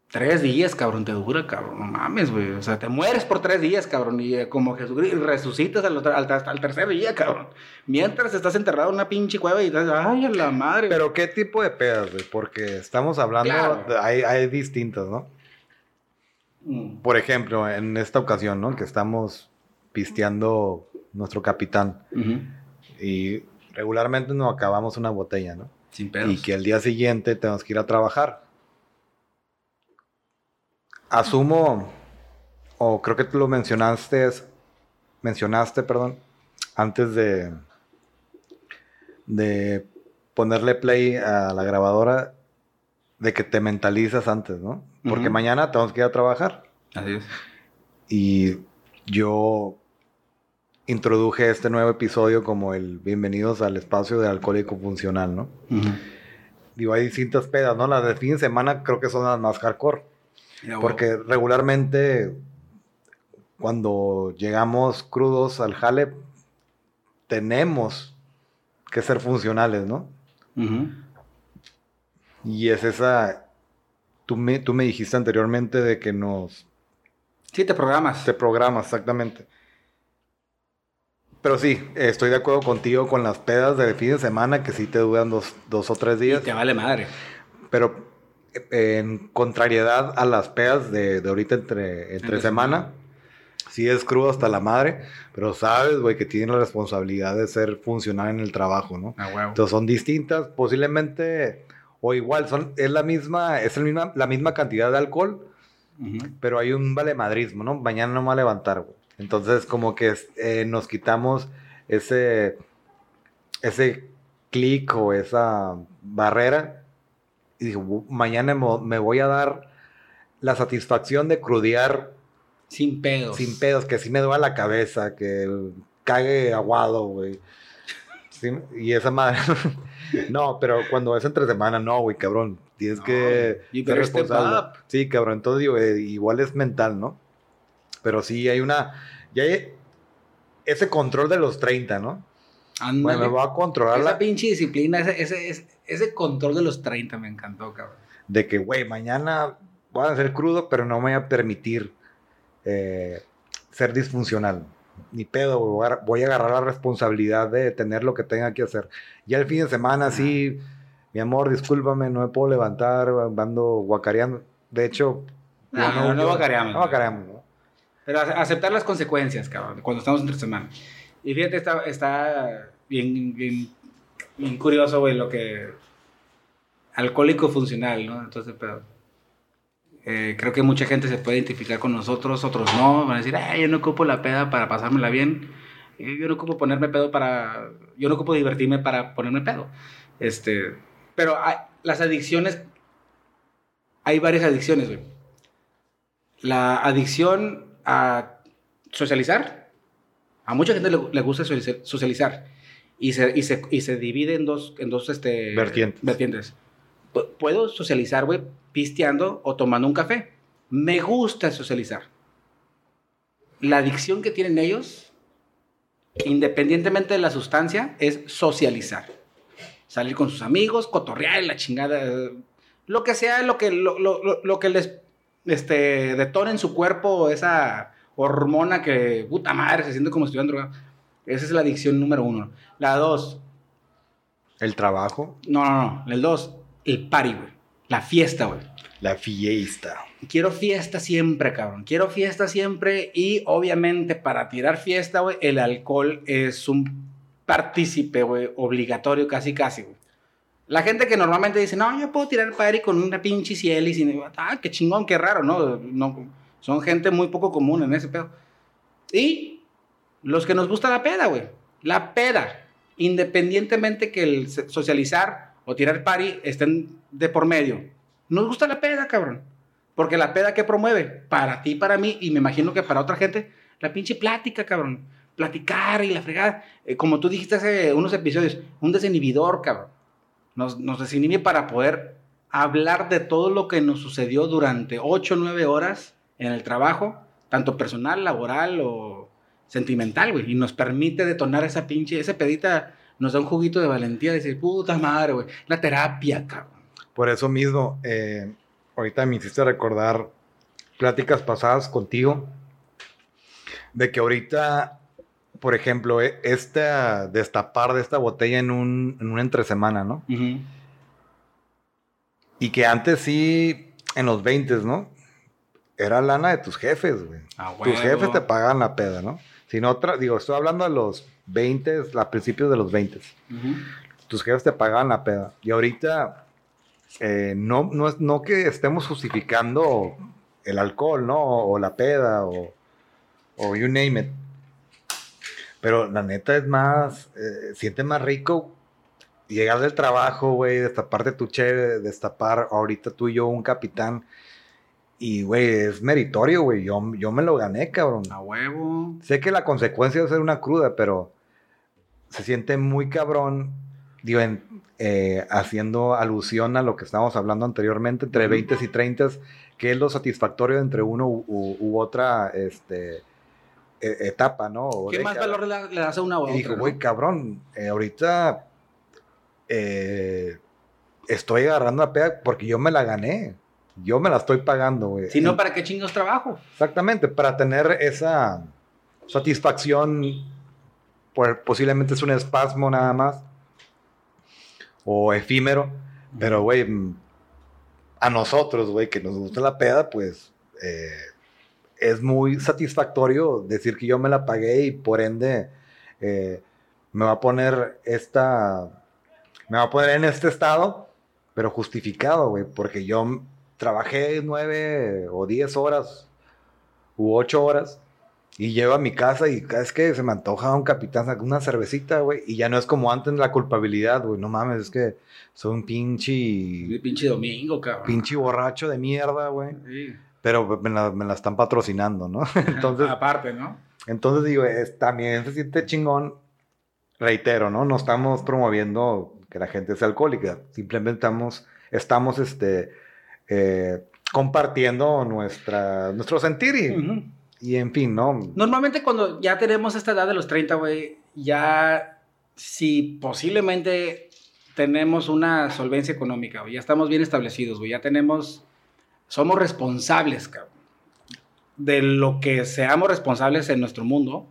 Tres días, cabrón, te dura, cabrón. No mames, güey. O sea, te mueres por tres días, cabrón. Y eh, como Jesucristo, resucitas al, al, tercer día, cabrón. Mientras estás enterrado en una pinche cueva y estás, ay, a la madre. Pero, ¿qué tipo de pedas, güey? Porque estamos hablando, hay, hay distintas, ¿no? Mm. Por ejemplo, en esta ocasión, ¿no? Que estamos pisteando nuestro capitán. Y regularmente nos acabamos una botella, ¿no? Sin pedos. Y que el día siguiente tenemos que ir a trabajar asumo, o creo que tú lo mencionaste, mencionaste, perdón, antes de, de ponerle play a la grabadora, de que te mentalizas antes, ¿no? Porque mañana tenemos que ir a trabajar. Así es. Y yo introduje este nuevo episodio como el Bienvenidos al espacio de alcohólico funcional, ¿no? Digo, hay distintas pedas, ¿no? Las de fin de semana creo que son las más hardcore. Porque regularmente cuando llegamos crudos al jale, tenemos que ser funcionales, ¿no? Y es esa... Tú me, tú me dijiste anteriormente de que nos... Sí, te programas. Te programas, exactamente. Pero sí, estoy de acuerdo contigo con las pedas de fin de semana que sí te duran dos, dos o tres días. Y te vale madre. Pero en contrariedad a las peas de, de ahorita entre, entre semana. Sí es crudo hasta la madre, pero sabes, güey, que tienen la responsabilidad de ser funcional en el trabajo, ¿no? Ah, Entonces son distintas, posiblemente, o igual, son, es la misma, es el misma, la misma cantidad de alcohol, pero hay un valemadrismo, ¿no? Mañana no me va a levantar, güey. Entonces, como que eh, nos quitamos ese, ese clic o esa barrera y dijo, mañana me voy a dar la satisfacción de crudear. Sin pedos. Sin pedos, que sí me duele la cabeza, que cague aguado, güey. y esa madre. no, pero cuando es entre semana, no, güey, cabrón. Tienes que ser responsable. Sí, cabrón. Entonces, digo, eh, igual es mental, ¿no? Pero sí hay una. Ya hay ese control de los 30, ¿no? Bueno, me voy a controlar. Esa pinche disciplina, ese, ese, ese, control de los 30 me encantó, cabrón. De que, güey, mañana voy a ser crudo, pero no me voy a permitir eh, ser disfuncional. Ni pedo, voy a agarrar la responsabilidad de tener lo que tenga que hacer. Ya el fin de semana, sí, mi amor, discúlpame, no me puedo levantar, ando guacareando. De hecho, no, no, no, guacareamos. No guacareamos, ¿no? Pero aceptar las consecuencias, cabrón, cuando estamos entre semana. Y fíjate, está, está bien, bien, curioso, güey, lo que... Alcohólico funcional, ¿no? Entonces, pero... Eh, creo que mucha gente se puede identificar con nosotros, otros no. Van a decir, ay, yo no ocupo la peda para pasármela bien. Yo no ocupo ponerme pedo para... Yo no ocupo divertirme para ponerme pedo. Este... Pero hay, las adicciones... Hay varias adicciones, güey. La adicción a socializar a mucha gente le, gusta socializar y se, y se, y se, divide en dos, en dos este, vertientes. vertientes. Puedo socializar, güey, pisteando o tomando un café. Me gusta socializar. La adicción que tienen ellos independientemente de la sustancia, es socializar. Salir con sus amigos, cotorrear, la chingada. eh, Lo que sea, lo que, lo, lo- lo- lo que les este, detona en su cuerpo esa hormona que, puta madre, se siente como si estuvieran drogados. Esa es la adicción número uno. La dos, El trabajo, no, no, no. El dos, el party, güey. La fiesta, güey. la fiesta. Quiero fiesta siempre, cabrón. Quiero fiesta siempre. Y obviamente para tirar fiesta, güey, el alcohol es un partícipe, güey, obligatorio casi, casi, güey. La gente que normalmente dice, no, yo puedo tirar party con una pinche ciel y sin... Ah, qué chingón, qué raro, ¿no? no son gente muy poco común en ese pedo. Y los que nos gusta la peda, güey. La peda. Independientemente que el socializar o tirar party estén de por medio. Nos gusta la peda, cabrón. Porque la peda que promueve, para ti, para mí, y me imagino que para otra gente, la pinche plática, cabrón. Platicar y la fregada. Eh, como tú dijiste hace unos episodios, un desinhibidor, cabrón. Nos, nos para poder hablar de todo lo que nos sucedió durante 8 o 9 horas en el trabajo, tanto personal, laboral o sentimental, güey. Y nos permite detonar esa pinche, esa pedita, nos da un juguito de valentía, de decir, puta madre, güey. La terapia, cabrón. Por eso mismo, eh, ahorita me hiciste recordar pláticas pasadas contigo, de que ahorita, por ejemplo, eh, esta destapar de esta botella en un, en una entresemana, ¿no? Y que antes sí, en los 20, ¿no? Era lana de tus jefes, güey. A Tus huevo. jefes te pagaban la peda, ¿no? Si no, digo, estoy hablando de los 20, a principios de los 20. Ujú. tus jefes te pagaban la peda. Y ahorita, eh, no, no, es, no que estemos justificando el alcohol, ¿no? O, la peda, o, o you name it. Pero la neta es más, eh, siente más rico llegar del trabajo, güey, destaparte tu cheve, destapar ahorita tú y yo un capitán. Y, güey, es meritorio, güey. Yo, yo me lo gané, cabrón. A huevo. Sé que la consecuencia es ser una cruda, pero se siente muy cabrón, digo, en- eh, haciendo alusión a lo que estábamos hablando anteriormente, entre Ujú. 20 y 30, que es lo satisfactorio entre uno u, u- u otra este, etapa, ¿no? O ¿Qué más valor le, le das a una o a Y dijo, no? güey, cabrón, eh, ahorita eh, estoy agarrando la peda porque yo me la gané. Yo me la estoy pagando, güey. Si no, ¿para qué chingos trabajo? Exactamente, para tener esa satisfacción, pues, posiblemente es un espasmo nada más, o efímero, pero, güey, a nosotros, güey, que nos gusta la peda, pues, eh, es muy satisfactorio decir que yo me la pagué y por ende eh, me va a poner esta, me va a poner en este estado, pero justificado, güey, porque yo trabajé nueve o diez horas u ocho horas y llego a mi casa y vez que se me antoja un capitán una cervecita, güey, y ya no es como antes la culpabilidad, güey, no mames, es que soy un pinche, El pinche domingo, cabrón. pinche borracho de mierda, güey, Sí. Pero me la, me la están patrocinando, ¿no? Entonces, Aparte, ¿no? entonces digo, es, también se siente chingón, reitero, ¿no? No estamos promoviendo que la gente sea alcohólica, simplemente estamos, estamos, este, eh, compartiendo nuestra, nuestro sentir y, y en fin, ¿no? Normalmente cuando ya tenemos esta edad de los 30, güey, ya si posiblemente tenemos una solvencia económica, güey, ya estamos bien establecidos, güey, ya tenemos, somos responsables, cabrón, de lo que seamos responsables en nuestro mundo.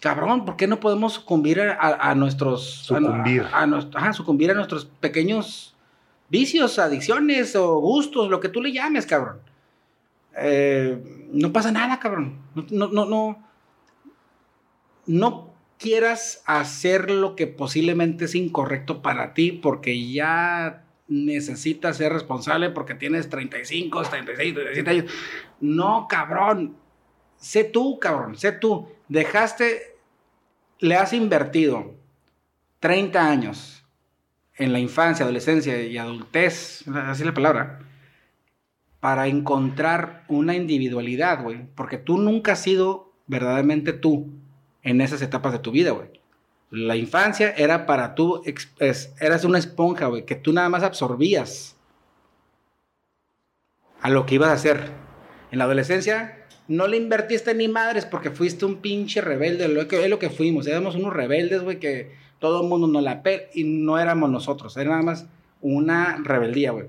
Cabrón, ¿por qué no podemos sucumbir a, a nuestros... Sucumbir. A, a nues- ajá, sucumbir a nuestros pequeños vicios, adicciones o gustos, lo que tú le llames, cabrón. Eh, no pasa nada, cabrón. No, no, no. No quieras hacer lo que posiblemente es incorrecto para ti porque ya necesitas ser responsable porque tienes 35, 36, 37 años. No, cabrón. Sé tú, cabrón. Sé tú. Dejaste, le has invertido 30 años en la infancia, adolescencia y adultez, así la palabra, para encontrar una individualidad, güey. Porque tú nunca has sido verdaderamente tú en esas etapas de tu vida, güey. La infancia era para tú, eras una esponja, güey, que tú nada más absorbías a lo que ibas a hacer. En la adolescencia no le invertiste ni madres porque fuiste un pinche rebelde, lo que, es lo que fuimos, éramos unos rebeldes, güey, que todo el mundo nos la pe y no éramos nosotros, era nada más una rebeldía, güey.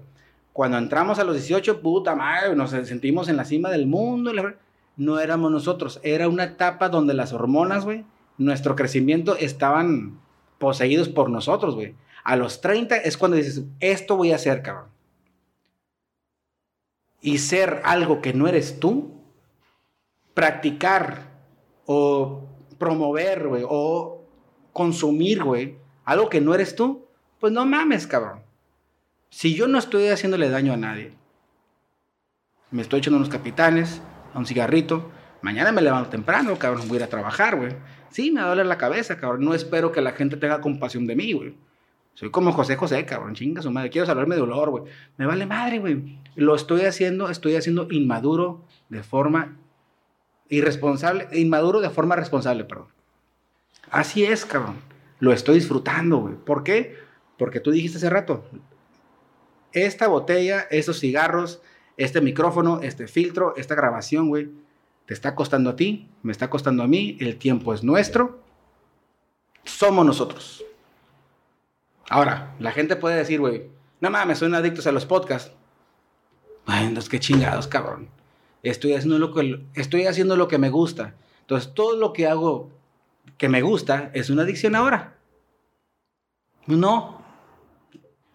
Cuando entramos a los 18, puta madre, nos sentimos en la cima del mundo, no éramos nosotros, era una etapa donde las hormonas, güey, nuestro crecimiento estaban poseídos por nosotros, güey. A los 30 es cuando dices, esto voy a hacer, cabrón. Y ser algo que no eres tú, practicar o promover, güey, o consumir, güey, algo que no eres tú, pues no mames, cabrón. Si yo no estoy haciéndole daño a nadie, me estoy echando unos capitanes, a un cigarrito, mañana me levanto temprano, cabrón, voy a ir a trabajar, güey. Sí, me va a doler la cabeza, cabrón. No espero que la gente tenga compasión de mí, güey. Soy como José José, cabrón, chinga su madre. Quiero salvarme de dolor, güey. Me vale madre, güey. Lo estoy haciendo, estoy haciendo inmaduro de forma irresponsable, inmaduro de forma responsable, perdón. Así es, cabrón. Lo estoy disfrutando, güey. ¿Por qué? Porque tú dijiste hace rato, esta botella, estos cigarros, este micrófono, este filtro, esta grabación, güey, te está costando a ti, me está costando a mí, el tiempo es nuestro, somos nosotros. Ahora, la gente puede decir, güey, no mames, son adictos a los podcasts. Ay, entonces qué chingados, cabrón. Estoy haciendo lo que, estoy haciendo lo que me gusta. Entonces, todo lo que hago que me gusta es una adicción ahora. No.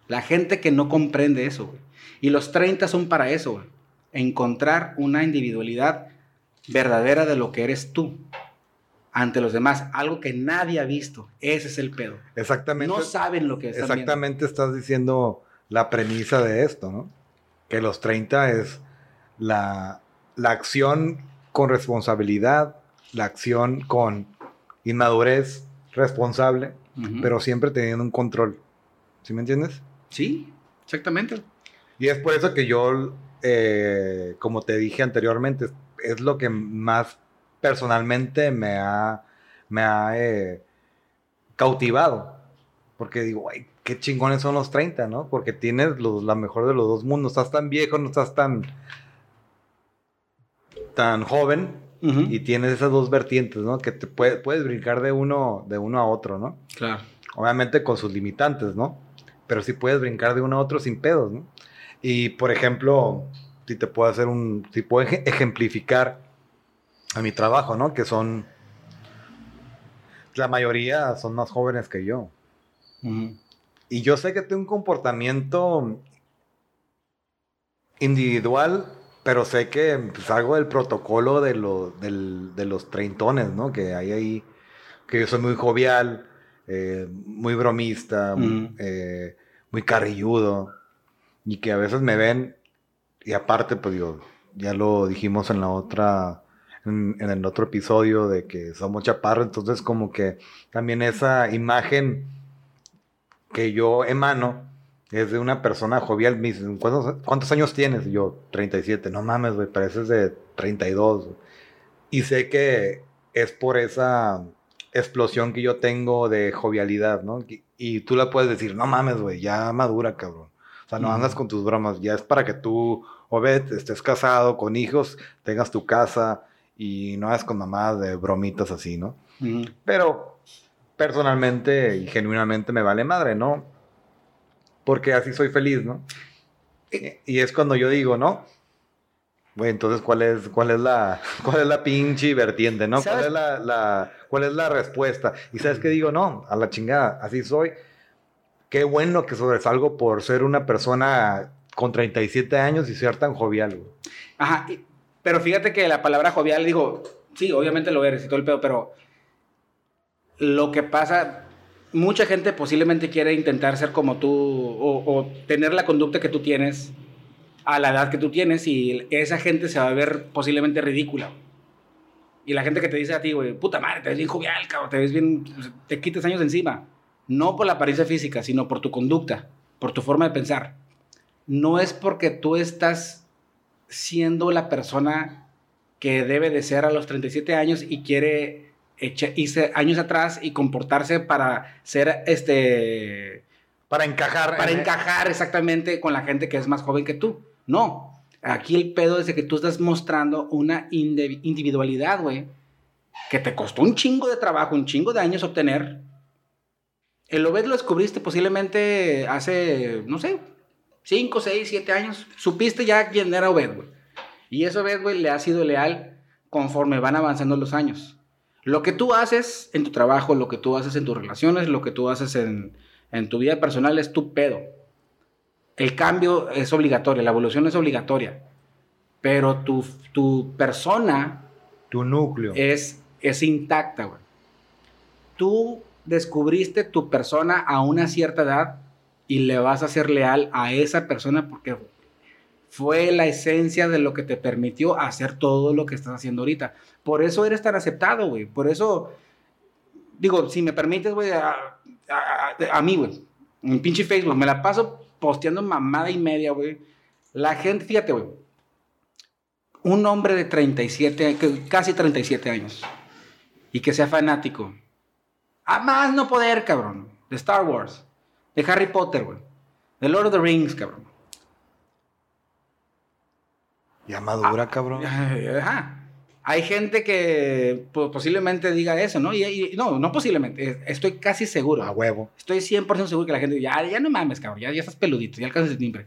La gente que no comprende eso, güey. Y los 30 son para eso. Encontrar una individualidad verdadera de lo que eres tú ante los demás, algo que nadie ha visto. Ese es el pedo. Exactamente. No saben lo que están Exactamente estás diciendo la premisa de esto, ¿no? Que los 30 es la, la acción con responsabilidad, la acción con inmadurez responsable, pero siempre teniendo un control. ¿Sí me entiendes? Sí, exactamente. Y es por eso que yo, eh, como te dije anteriormente, es lo que más personalmente me ha, me ha eh, cautivado. Porque digo, ay, qué chingones son los 30, ¿no? Porque tienes la mejor de los dos mundos. Estás tan viejo, no estás tan, tan joven. Y tienes esas dos vertientes, ¿no? Que te puedes brincar de uno, de uno a otro, ¿no? Claro. Obviamente con sus limitantes, ¿no? Pero sí puedes brincar de uno a otro sin pedos, ¿no? Y por ejemplo, si te puedo hacer un, si puedo ejemplificar a mi trabajo, ¿no? Que son, la mayoría son más jóvenes que yo. Y yo sé que tengo un comportamiento individual, pero sé que pues, algo del protocolo de, de los treintones, ¿no? Que hay ahí, que yo soy muy jovial, eh, muy bromista, eh, muy carrilludo, y que a veces me ven, y aparte, pues digo, ya lo dijimos en la otra en, el otro episodio de que somos chaparros, entonces como que también esa imagen que yo emano es de una persona jovial. ¿cuántos, ¿cuántos años tienes? yo, 37. No mames, güey, pareces de 32. Y sé que es por esa explosión que yo tengo de jovialidad, ¿no? Y, tú la puedes decir, no mames, güey, ya madura, cabrón. O sea, no andas con tus bromas, ya es para que tú, Obed, estés casado, con hijos, tengas tu casa, y no es con mamadas de bromitas así, ¿no? Pero personalmente y genuinamente me vale madre, ¿no? Porque así soy feliz, ¿no? Y, es cuando yo digo, ¿no? Bueno, entonces, ¿cuál es, cuál es, la, cuál es la pinche vertiente, ¿no? ¿Cuál es la, ¿Cuál es la respuesta? Y ¿sabes qué digo? No, a la chingada, así soy. Qué bueno que sobresalgo por ser una persona con 37 años y ser tan jovial. Ajá, pero fíjate que la palabra jovial, digo, sí, obviamente lo eres y todo el pedo, pero lo que pasa, mucha gente posiblemente quiere intentar ser como tú o, tener la conducta que tú tienes a la edad que tú tienes y esa gente se va a ver posiblemente ridícula. Y la gente que te dice a ti, güey, puta madre, te ves bien jovial, cabrón, te ves bien, te quites años encima. No por la apariencia física, sino por tu conducta, por tu forma de pensar. No es porque tú estás siendo la persona que debe de ser a los 37 años y quiere irse años atrás y comportarse para ser este para encajar para encajar exactamente con la gente que es más joven que tú. No, Aquí el pedo es de que tú estás mostrando una individualidad, güey, que te costó un chingo de trabajo, un chingo de años obtener. El Obed lo descubriste posiblemente hace, no sé, 5, 6, 7 años. Supiste ya quién era Obed, güey. Y ese Obed, güey, le ha sido leal conforme van avanzando los años. Lo que tú haces en tu trabajo, lo que tú haces en tus relaciones, lo que tú haces en, en tu vida personal es tu pedo. El cambio es obligatorio, la evolución es obligatoria. Pero tu, tu persona Tu núcleo. es, es intacta, güey. Tú descubriste tu persona a una cierta edad y le vas a ser leal a esa persona porque fue la esencia de lo que te permitió hacer todo lo que estás haciendo ahorita. Por eso eres tan aceptado, güey. Por eso, digo, si me permites, güey, a, a- mí, güey, en pinche Facebook, me la paso posteando mamada y media, güey. La gente, fíjate, güey, un hombre de 37, que- casi 37 años, y que sea fanático, a más no poder, cabrón, de Star Wars, de Harry Potter, güey, de Lord of the Rings, cabrón. Ya madura, cabrón. Ajá. Hay gente que po- posiblemente diga eso, ¿no? Y, y- no, no posiblemente, estoy casi seguro. A huevo. Estoy 100% seguro que la gente ya, ya no mames, cabrón, ya, ya estás peludito, ya alcanzas el timbre.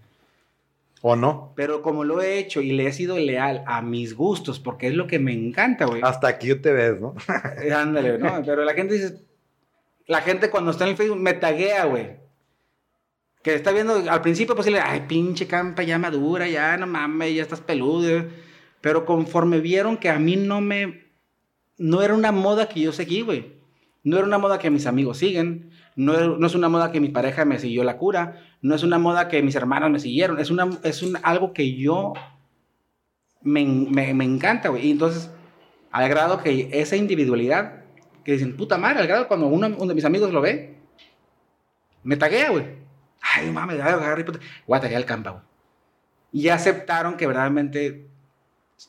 ¿O no? Pero como lo he hecho y le he sido leal a mis gustos, porque es lo que me encanta, güey. Hasta aquí te ves, ¿no? Eh, Ándale, ¿no? Pero la gente dice, la gente cuando está en el Facebook me taguea, güey. Que está viendo, al principio pues le, ay, pinche campa, ya madura, ya no mames, ya estás peludo. Pero conforme vieron que a mí no me, no era una moda que yo seguí, güey. No era una moda que mis amigos siguen, no, no es una moda que mi pareja me siguió la cura, no es una moda que mis hermanos me siguieron, es, una, es un, algo que yo me, me, me encanta, güey. Y entonces, al grado que esa individualidad, que dicen, puta madre, al grado cuando uno, uno de mis amigos lo ve, me taguea, güey. Ay, mames, Harry Potter. Voy a taguear al güey. Y ya aceptaron que verdaderamente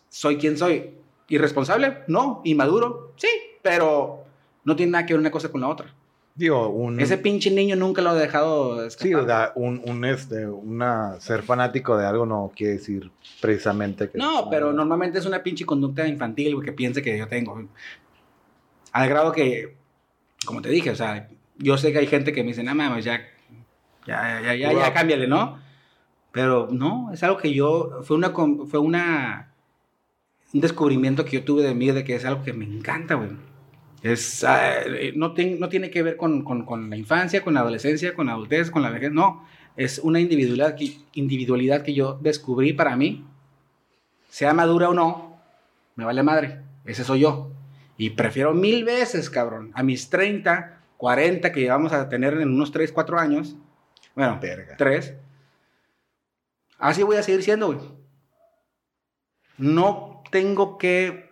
soy quien soy. ¿Irresponsable? No. ¿Inmaduro? Sí. Pero no tiene nada que ver una cosa con la otra. Digo, un... Ese pinche niño nunca lo ha dejado escapar. Sí, o sea, un, un, este, una, ser fanático de algo no quiere decir precisamente que... No, pero normalmente es una pinche conducta infantil, que piense que yo tengo. Al grado que, como te dije, o sea, yo sé que hay gente que me dice, no mames, ya, ya, ya, ya, ya, cámbiale, ¿no? Pero no, es algo que yo, fue una, fue una, un descubrimiento que yo tuve de mí, de que es algo que me encanta, güey. Es, eh, no, ten- no tiene que ver con, con- con la infancia, con la adolescencia, con la adultez, con la vejez, no. Es una individualidad que, individualidad que yo descubrí para mí sea madura o no, me vale madre. Ese soy yo. Y prefiero mil veces, cabrón, a mis 30, 40 que llevamos a tener en unos 3, 4 años. Bueno, Verga. 3. Así voy a seguir siendo, güey. No tengo que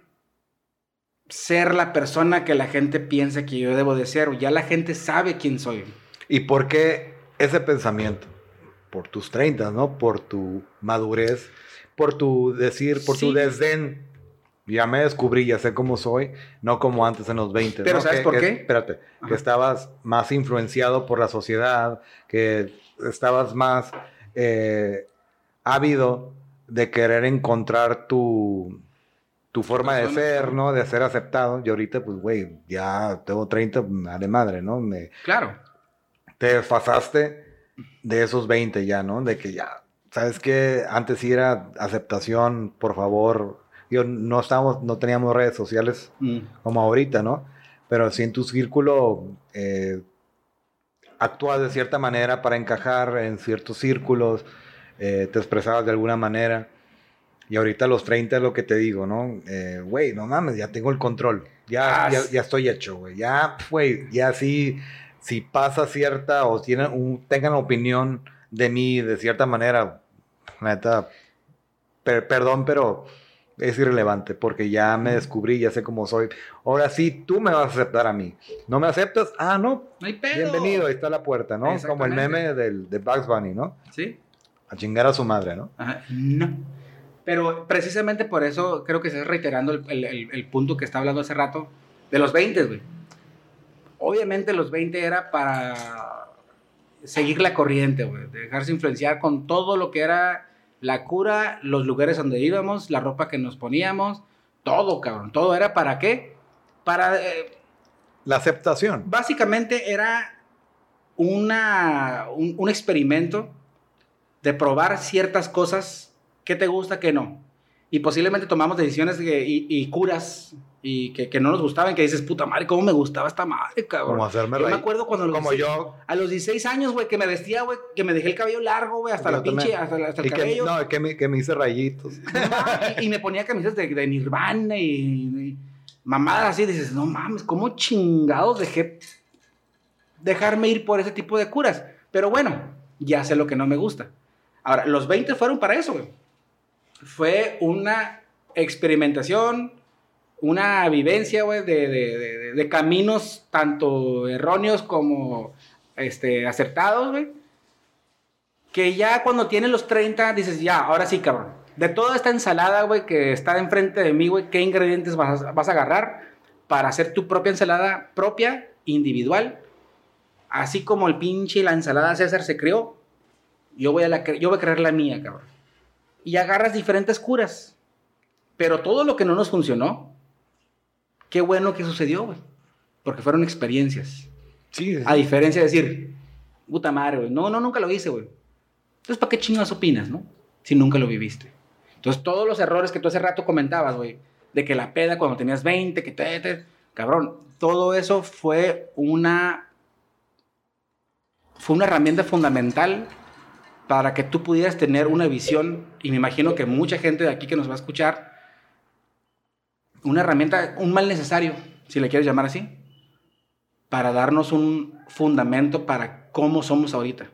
ser la persona que la gente piensa que yo debo de ser. Ya la gente sabe quién soy. ¿Y por qué ese pensamiento? Por tus 30, ¿no? Por tu madurez, por tu decir, por tu desdén. Ya me descubrí, ya sé cómo soy, no como antes en los 20. Pero ¿no? ¿sabes Que- por que- qué? Espérate, Ajá. que estabas más influenciado por la sociedad, que estabas más eh, ávido de querer encontrar tu, tu forma de ser, ¿no? De ser aceptado. Y ahorita, pues, güey, ya tengo 30, me vale madre, ¿no? Me, Claro. te desfasaste de esos 20 ya, ¿no? De que ya, ¿sabes qué? Antes sí era aceptación, por favor. Yo no estábamos, no teníamos redes sociales Mm. como ahorita, ¿no? Pero sí en tu círculo eh, actúas de cierta manera para encajar en ciertos círculos, eh, te expresabas de alguna manera. Y ahorita a los 30 es lo que te digo, ¿no? Eh, Güey, no mames, ya tengo el control. Ya, Ah, ya, estoy hecho, güey. Ya, güey, ya sí, si pasa cierta o tienen un, tengan opinión de mí de cierta manera, neta, per- perdón, pero es irrelevante porque ya me descubrí, ya sé cómo soy. Ahora sí, tú me vas a aceptar a mí. ¿No me aceptas? Ah, no. No hay pedo. Bienvenido, ahí está la puerta, ¿no? Como el meme del, de Bugs Bunny, ¿no? Sí. A chingar a su madre, ¿no? Ajá, No. Pero precisamente por eso creo que estás reiterando el, el- el- el punto que está hablando hace rato de los 20, güey. Obviamente los 20 era para seguir la corriente, güey. de Dejarse influenciar con todo lo que era La cura, los lugares donde íbamos, la ropa que nos poníamos, todo, cabrón. Todo era para qué? Para... eh, La aceptación. básicamente era una, un, un experimento de probar ciertas cosas que te gusta, que no. Y posiblemente tomamos decisiones que- y, y curas y que, que no nos gustaban, que dices, puta madre, ¿cómo me gustaba esta madre, cabrón? Como hacerme Yo me acuerdo cuando Como 16 yo. a los 16 años, güey, que me vestía, güey, que me dejé el cabello largo, güey, hasta Yo la pinche, también. hasta, la- hasta el Y que, cabello. no, que me, que me hice rayitos. y, y me ponía camisas de, de Nirvana y, y mamadas así. Dices, no mames, ¿cómo chingados dejé dejarme ir por ese tipo de curas? Pero bueno, ya sé lo que no me gusta. Ahora, los 20 fueron para eso, güey. Fue una experimentación, una vivencia, güey, de, de- caminos tanto erróneos como este, acertados, güey que ya cuando tienes los 30 dices, ya, ahora sí, cabrón. De toda esta ensalada, güey, que está enfrente de mí, güey, ¿qué ingredientes vas, a- vas a agarrar para hacer tu propia ensalada propia, individual? Así como el pinche la ensalada César se creó, yo voy a, la, yo voy a crear la mía, cabrón. Y agarras diferentes curas. Pero todo lo que no nos funcionó, qué bueno que sucedió, güey. Porque fueron experiencias. Sí, A diferencia de decir, puta madre, güey. No, no, nunca lo hice, güey. Entonces, ¿para qué chingas opinas, no? Si nunca lo viviste. Entonces, todos los errores que tú hace rato comentabas, güey, de que la peda cuando tenías 20, que te, te- cabrón, todo eso fue una fue una herramienta fundamental para que tú pudieras tener una visión y me imagino que mucha gente de aquí que nos va a escuchar una herramienta, un mal necesario, si le quieres llamar así, para darnos un fundamento para cómo somos ahorita.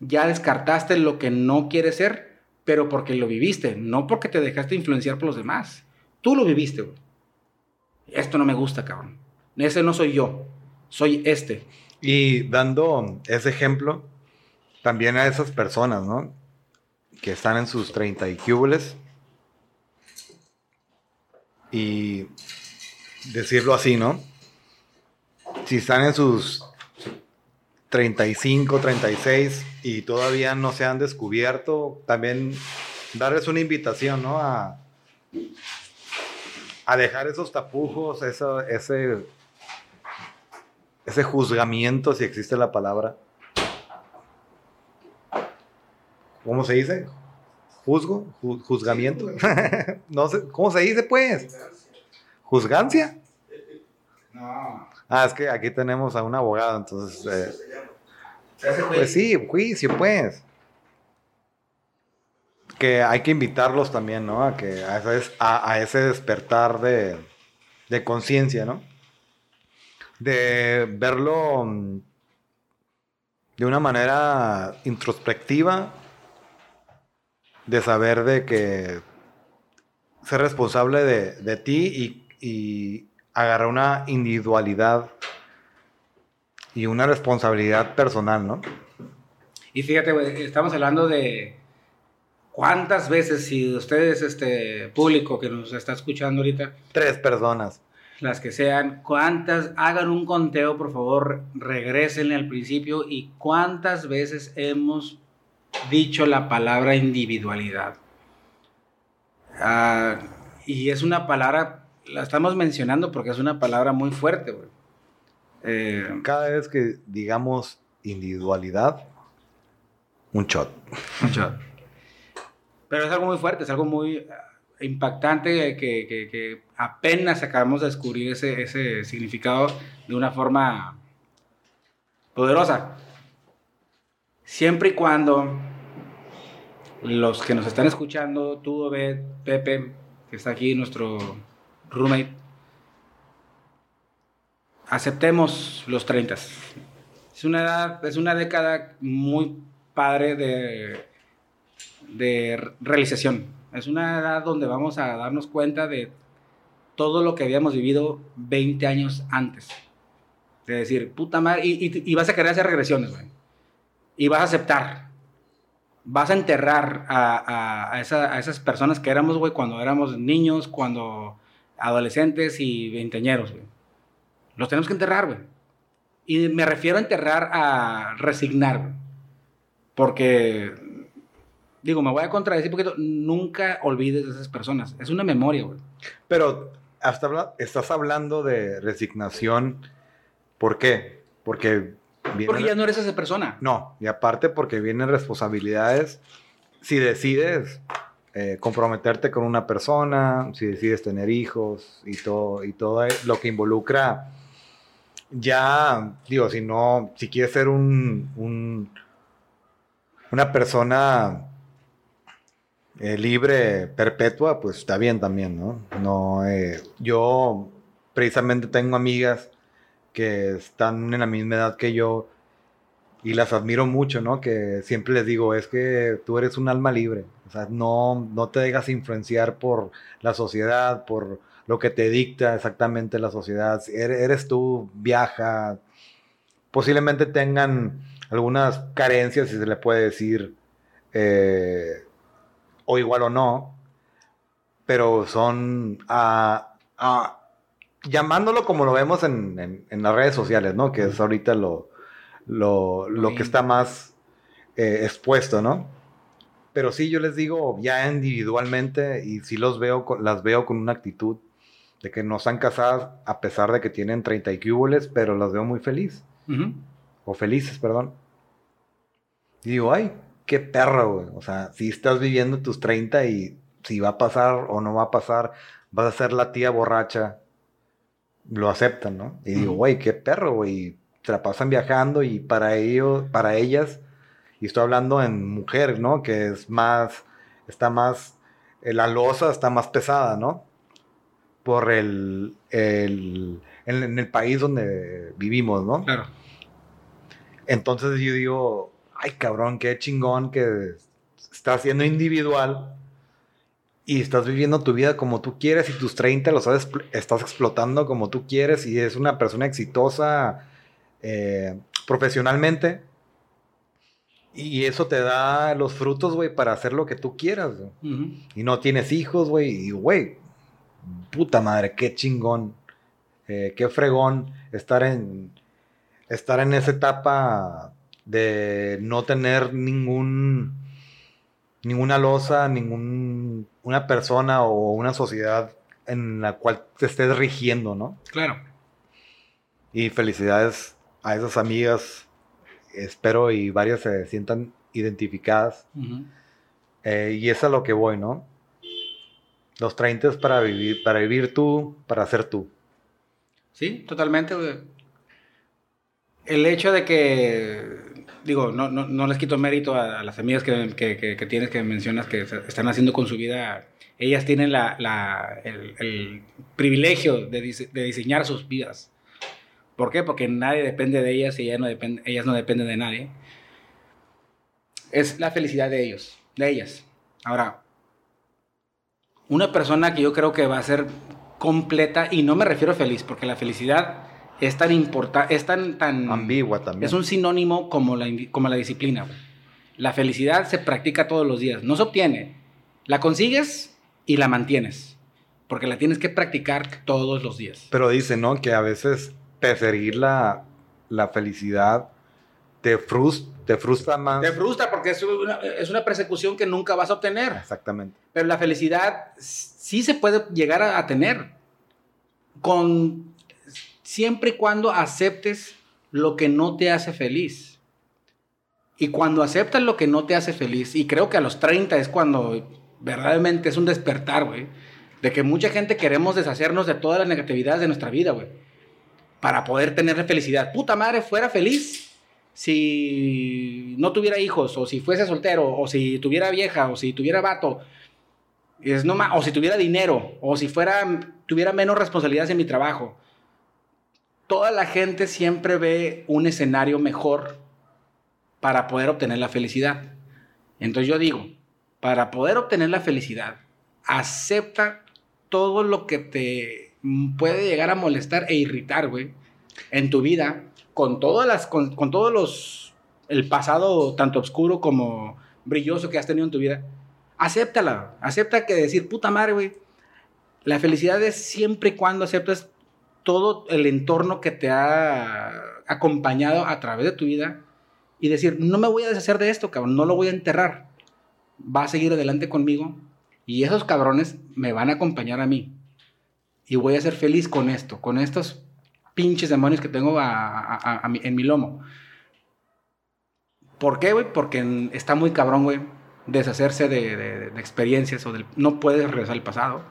Ya descartaste lo que no quieres ser, pero porque lo viviste, no porque te dejaste influenciar por los demás. Tú lo viviste. Esto no me gusta, cabrón. Ese no soy yo, soy este. Y dando ese ejemplo, también a esas personas, ¿no? Que están en sus 30 y cúbules. Y decirlo así, ¿no? Si están en sus 35, 36 y todavía no se han descubierto, también darles una invitación, ¿no? A, dejar esos tapujos, eso, ese, ese juzgamiento, si existe la palabra. ¿Cómo se dice? ¿Juzgo? Ju- ¿Juzgamiento? no sé, ¿cómo se dice pues? ¿Juzgancia? No, Ah, es que aquí tenemos a un abogado, entonces... eh, pues sí, juicio, pues. Que hay que invitarlos también, ¿no? A que a ese, a, a ese despertar de, de conciencia, ¿no? De verlo mm, de una manera introspectiva, de saber de que ser responsable de, de ti y, y agarrar una individualidad y una responsabilidad personal, ¿no? Y fíjate, estamos hablando de cuántas veces, si ustedes, este público que nos está escuchando ahorita, Tres personas. las que sean, cuántas, hagan un conteo, por favor, regrésenle al principio y cuántas veces hemos dicho la palabra individualidad. Ah, y es una palabra, la estamos mencionando porque es una palabra muy fuerte. Eh, Cada vez que digamos individualidad, un shot. Mucho. Pero es algo muy fuerte, es algo muy ah, impactante que, que- que apenas acabamos de descubrir ese, ese significado de una forma poderosa. Siempre y cuando los que nos están escuchando, tú, Obed, Pepe, que está aquí, nuestro roommate, aceptemos los 30. Es una edad, es una década muy padre de, de realización. Es una edad donde vamos a darnos cuenta de todo lo que habíamos vivido 20 años antes. De decir, puta madre, y, y- y vas a querer hacer regresiones, güey. Y vas a aceptar. Vas a enterrar a, a- a esa- a esas personas que éramos, güey, cuando éramos niños, cuando adolescentes y veinteñeros, güey. Los tenemos que enterrar, güey. Y me refiero a enterrar a resignar, güey. Porque digo, me voy a contradecir porque nunca olvides de esas personas. Es una memoria, güey. Pero hasta estás hablando de resignación. ¿Por qué? Porque... porque ya no eres esa persona. No, y aparte porque vienen responsabilidades. Si decides eh, comprometerte con una persona, si decides tener hijos y todo, y todo lo que involucra, ya, digo, si no, si quieres ser un, un una persona eh, libre, perpetua, pues está bien también, ¿no? No, eh, yo precisamente tengo amigas que están en la misma edad que yo y las admiro mucho, ¿no? Que siempre les digo, es que tú eres un alma libre, o sea, no, no te dejas influenciar por la sociedad, por lo que te dicta exactamente la sociedad, eres tú, viaja, posiblemente tengan algunas carencias, si se le puede decir, eh, o igual o no, pero son llamándolo como lo vemos en, las redes sociales, ¿no? Que es ahorita lo, lo, que está más eh, expuesto, ¿no? Pero sí, yo les digo ya individualmente y sí los veo, las veo con una actitud de que no están casadas a pesar de que tienen 30 y cúboles, pero las veo muy feliz. O felices, perdón. Y digo, ay, qué perro, güey. O sea, si estás viviendo tus 30 y si va a pasar o no va a pasar, vas a ser la tía borracha, lo aceptan, ¿no? Y digo, güey, qué perro, güey. Se la pasan viajando y para ellos, para ellas, y estoy hablando en mujer, ¿no? Que es más, está más, eh, la losa está más pesada, ¿no? Por el, el en el país donde vivimos, ¿no? Claro. Entonces yo digo, ay cabrón, qué chingón que estás siendo individual y estás viviendo tu vida como tú quieres y tus 30 los estás explotando como tú quieres y es una persona exitosa eh, profesionalmente. Y eso te da los frutos, güey, para hacer lo que tú quieras. Y no tienes hijos, güey. Y, güey, puta madre, qué chingón. Eh, qué fregón estar en, estar en esa etapa de no tener ningún ninguna losa, ningún una persona o una sociedad en la cual te estés rigiendo, ¿no? Claro. Y felicidades a esas amigas, espero y varias se sientan identificadas. Eh, y es a lo que voy, ¿no? Los 30 es para vivir, para vivir tú, para ser tú. Sí, totalmente. El hecho de que digo, no, no, no les quito mérito a, las amigas que, que, que, tienes, que mencionas, que están haciendo con su vida. Ellas tienen la, la, el, el, privilegio de, de, diseñar sus vidas. ¿Por qué? Porque nadie depende de ellas y ellas no, depende, ellas no dependen de nadie. Es la felicidad de ellos, de ellas. Ahora, una persona que yo creo que va a ser completa, y no me refiero a feliz, porque la felicidad es tan importante, es tan, tan... Ambigua también. Es un sinónimo como la, como la disciplina. La felicidad se practica todos los días, no se obtiene. La consigues y la mantienes, porque la tienes que practicar todos los días. Pero dice, ¿no? Que a veces perseguir la, la felicidad te, frustra, te frustra más. Te frustra porque es una, es una, persecución que nunca vas a obtener. Exactamente. Pero la felicidad sí se puede llegar a, a tener con siempre y cuando aceptes lo que no te hace feliz. Y cuando aceptas lo que no te hace feliz, y creo que a los 30 es cuando verdaderamente es un despertar, güey, de que mucha gente queremos deshacernos de todas las negatividades de nuestra vida, güey, para poder tener felicidad. Puta madre, fuera feliz si no tuviera hijos, o si fuese soltero, o si tuviera vieja, o si tuviera vato, es no o si tuviera dinero, o si fuera, tuviera menos responsabilidades en mi trabajo toda la gente siempre ve un escenario mejor para poder obtener la felicidad. Entonces yo digo, para poder obtener la felicidad, acepta todo lo que te puede llegar a molestar e irritar, güey, en tu vida, con todas las, con, todos los, el pasado tanto oscuro como brilloso que has tenido en tu vida. Acéptala, acepta que decir, puta madre, güey, la felicidad es siempre y cuando aceptas todo el entorno que te ha acompañado a través de tu vida y decir, no me voy a deshacer de esto, cabrón, no lo voy a enterrar. va a seguir adelante conmigo y esos cabrones me van a acompañar a mí. Y voy a ser feliz con esto, con estos pinches demonios que tengo en mi lomo. ¿Por qué, güey? Porque está muy cabrón, güey, deshacerse de, experiencias o del... No puedes regresar al pasado.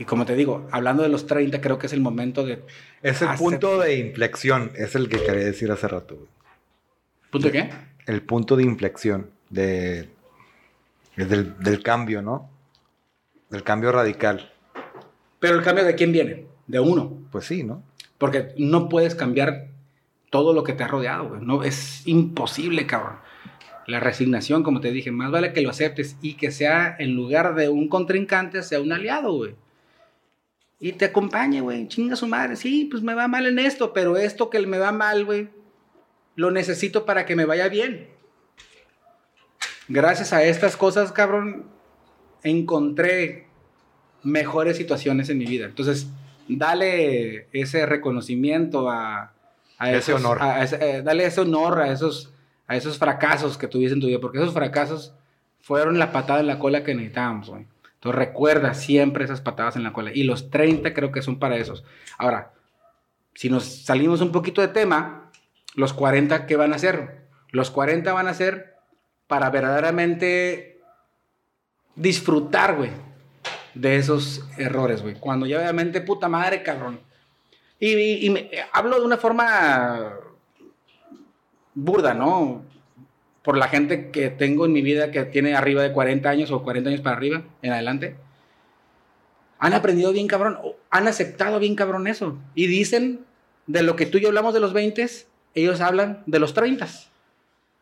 Y como te digo, hablando de los 30, creo que es el momento de... Es el punto de inflexión, es el que quería decir hace rato, güey. ¿Punto de qué? El punto de inflexión de, del, del cambio, ¿no? Del cambio radical. Pero el cambio de quién viene? De uno. Pues sí, ¿no? Porque no puedes cambiar todo lo que te ha rodeado, güey. No, es imposible, cabrón. La resignación, como te dije, más vale que lo aceptes y que sea, en lugar de un contrincante, sea un aliado, güey. Y te acompañe, güey. Chinga su madre. Sí, pues me va mal en esto, pero esto que me va mal, güey, lo necesito para que me vaya bien. Gracias a estas cosas, cabrón, encontré mejores situaciones en mi vida. Entonces, dale ese reconocimiento a, ese honor. Eh, dale ese honor a esos, a esos fracasos que tuviste en tu vida, porque esos fracasos fueron la patada en la cola que necesitábamos, güey. Entonces recuerda siempre esas patadas en la cola. Y los 30 creo que son para esos. Ahora, si nos salimos un poquito de tema, los 40, ¿qué van a hacer? Los 40 van a ser para verdaderamente disfrutar, güey, de esos errores, güey. Cuando ya obviamente, puta madre, cabrón y, hablo de una forma burda, ¿no? Por la gente que tengo en mi vida que tiene arriba de 40 años o 40 años para arriba, en adelante. Han aprendido bien cabrón, han aceptado bien cabrón eso. Y dicen de lo que tú y yo hablamos de los 20, ellos hablan de los 30.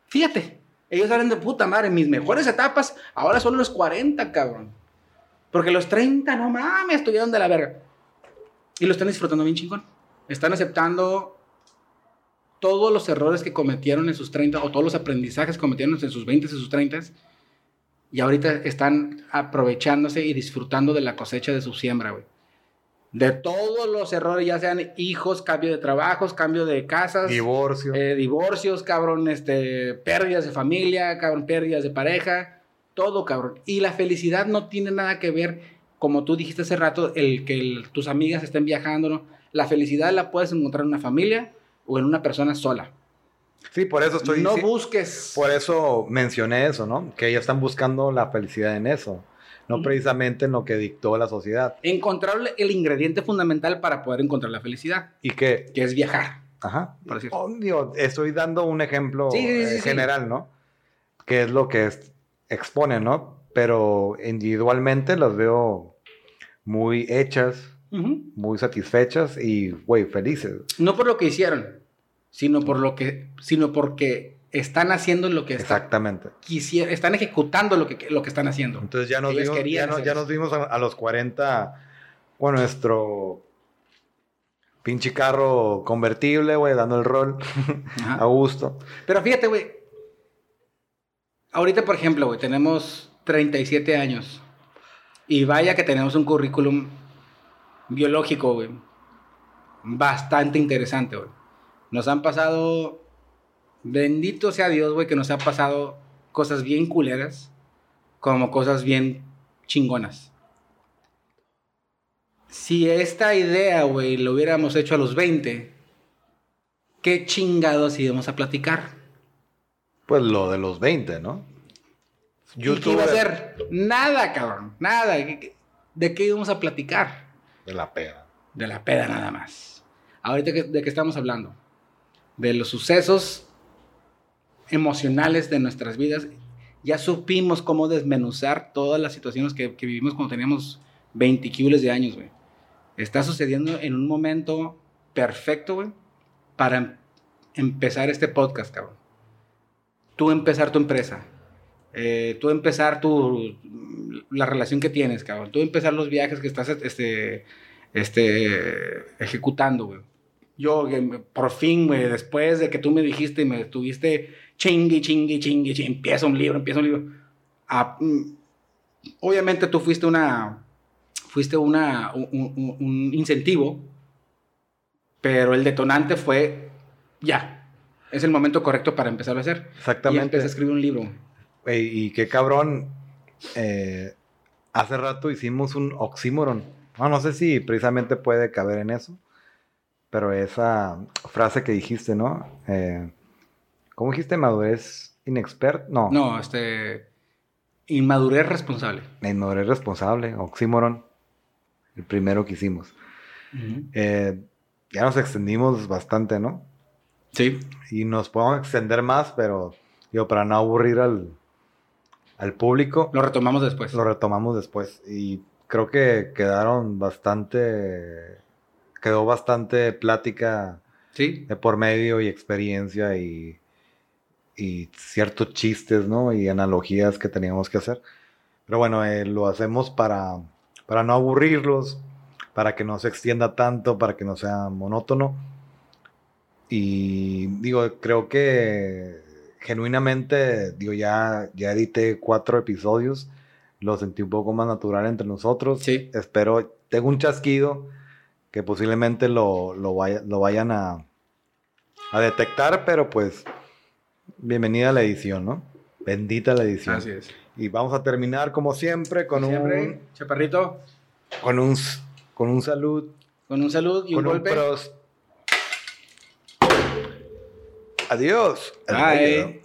Fíjate, ellos hablan de puta madre, mis mejores etapas ahora son los 40, cabrón. Porque los 30, no mames, estuvieron de la verga. Y lo están disfrutando bien chingón. Están aceptando todos los errores que cometieron en sus 30 o todos los aprendizajes que cometieron en sus 20 y sus 30 y ahorita están aprovechándose y disfrutando de la cosecha de su siembra, güey. De todos los errores, ya sean hijos, cambio de trabajos, cambio de casas. Divorcio. Eh, divorcios, cabrón, este, pérdidas de familia, cabrón, pérdidas de pareja. Todo, cabrón. Y la felicidad no tiene nada que ver como tú dijiste hace rato, el que tus amigas estén viajando, ¿no? La felicidad la puedes encontrar en una familia o en una persona sola. Sí, por eso estoy... No busques... Por eso mencioné eso, ¿no? Que ellos están buscando la felicidad en eso, no precisamente en lo que dictó la sociedad. Encontrar el ingrediente fundamental para poder encontrar la felicidad. ¿Y qué? Que es viajar. Ajá. Por oh, estoy dando un ejemplo general, ¿no? Que es lo que expone, ¿no? pero individualmente las veo muy hechas, muy satisfechas y, güey, felices. No por lo que hicieron, sino por lo que, sino porque están haciendo lo que exactamente quisiera, están ejecutando lo que, lo que están haciendo. Entonces ya nos vimos, ya, nos vimos a, los 40 con nuestro pinche carro convertible, güey, dando el rol a gusto. Pero fíjate, güey. Ahorita, por ejemplo, güey, tenemos 37 años. Y vaya que tenemos un currículum biológico, güey. Bastante interesante, güey. Nos han pasado, bendito sea Dios, güey, que nos ha pasado cosas bien culeras, como cosas bien chingonas. Si esta idea, güey, lo hubiéramos hecho a los 20, ¿qué chingados íbamos a platicar? Pues lo de los 20, ¿no? ¿Y qué iba a hacer? Nada, cabrón. Nada. ¿De qué íbamos a platicar? De la peda. De la peda nada más. Ahorita, ¿de qué estamos hablando? De los sucesos emocionales de nuestras vidas. Ya supimos cómo desmenuzar todas las situaciones que, vivimos cuando teníamos 20 kilos de años, güey. Está sucediendo en un momento perfecto, güey, para em-, empezar este podcast, cabrón. Tú empezar tu empresa eh, tú empezar tu, la relación que tienes, cabrón. Tú empezar los viajes que estás este, este, ejecutando, güey. Yo, por fin, güey, después de que tú me dijiste y me estuviste chingui, chingui, chingui, empieza un libro, empieza un libro. Ah, mm, obviamente tú fuiste una, fuiste una, un, un, incentivo, pero el detonante fue ya. Es el momento correcto para empezar a hacer. Exactamente. Y empecé a escribir un libro. y qué cabrón. Eh, hace rato hicimos un oxímoron. No, no sé si precisamente puede caber en eso. Pero esa frase que dijiste, ¿no? Eh, ¿Cómo dijiste madurez inexpert? No. No, este. Inmadurez responsable. Inmadurez responsable, oxímoron. El primero que hicimos. Eh, ya nos extendimos bastante, ¿no? Sí. Y nos podemos extender más, pero digo, para no aburrir al, al público. Lo retomamos después. Lo retomamos después. Y creo que quedaron bastante. Quedó bastante plática ¿Sí? de por medio y experiencia y, y ciertos chistes, ¿no? Y analogías que teníamos que hacer. Pero bueno, eh, lo hacemos para, para no aburrirlos, para que no se extienda tanto, para que no sea monótono. Y digo, creo que genuinamente, digo, ya, ya edité cuatro episodios, lo sentí un poco más natural entre nosotros. Sí. Espero, tengo un chasquido que posiblemente lo, lo, lo vayan a, a detectar, pero pues bienvenida a la edición, ¿no? Bendita la edición. Así es. Y vamos a terminar como siempre con un chaparrito con un con un salud, con un salud y un golpe. Adiós. Bye.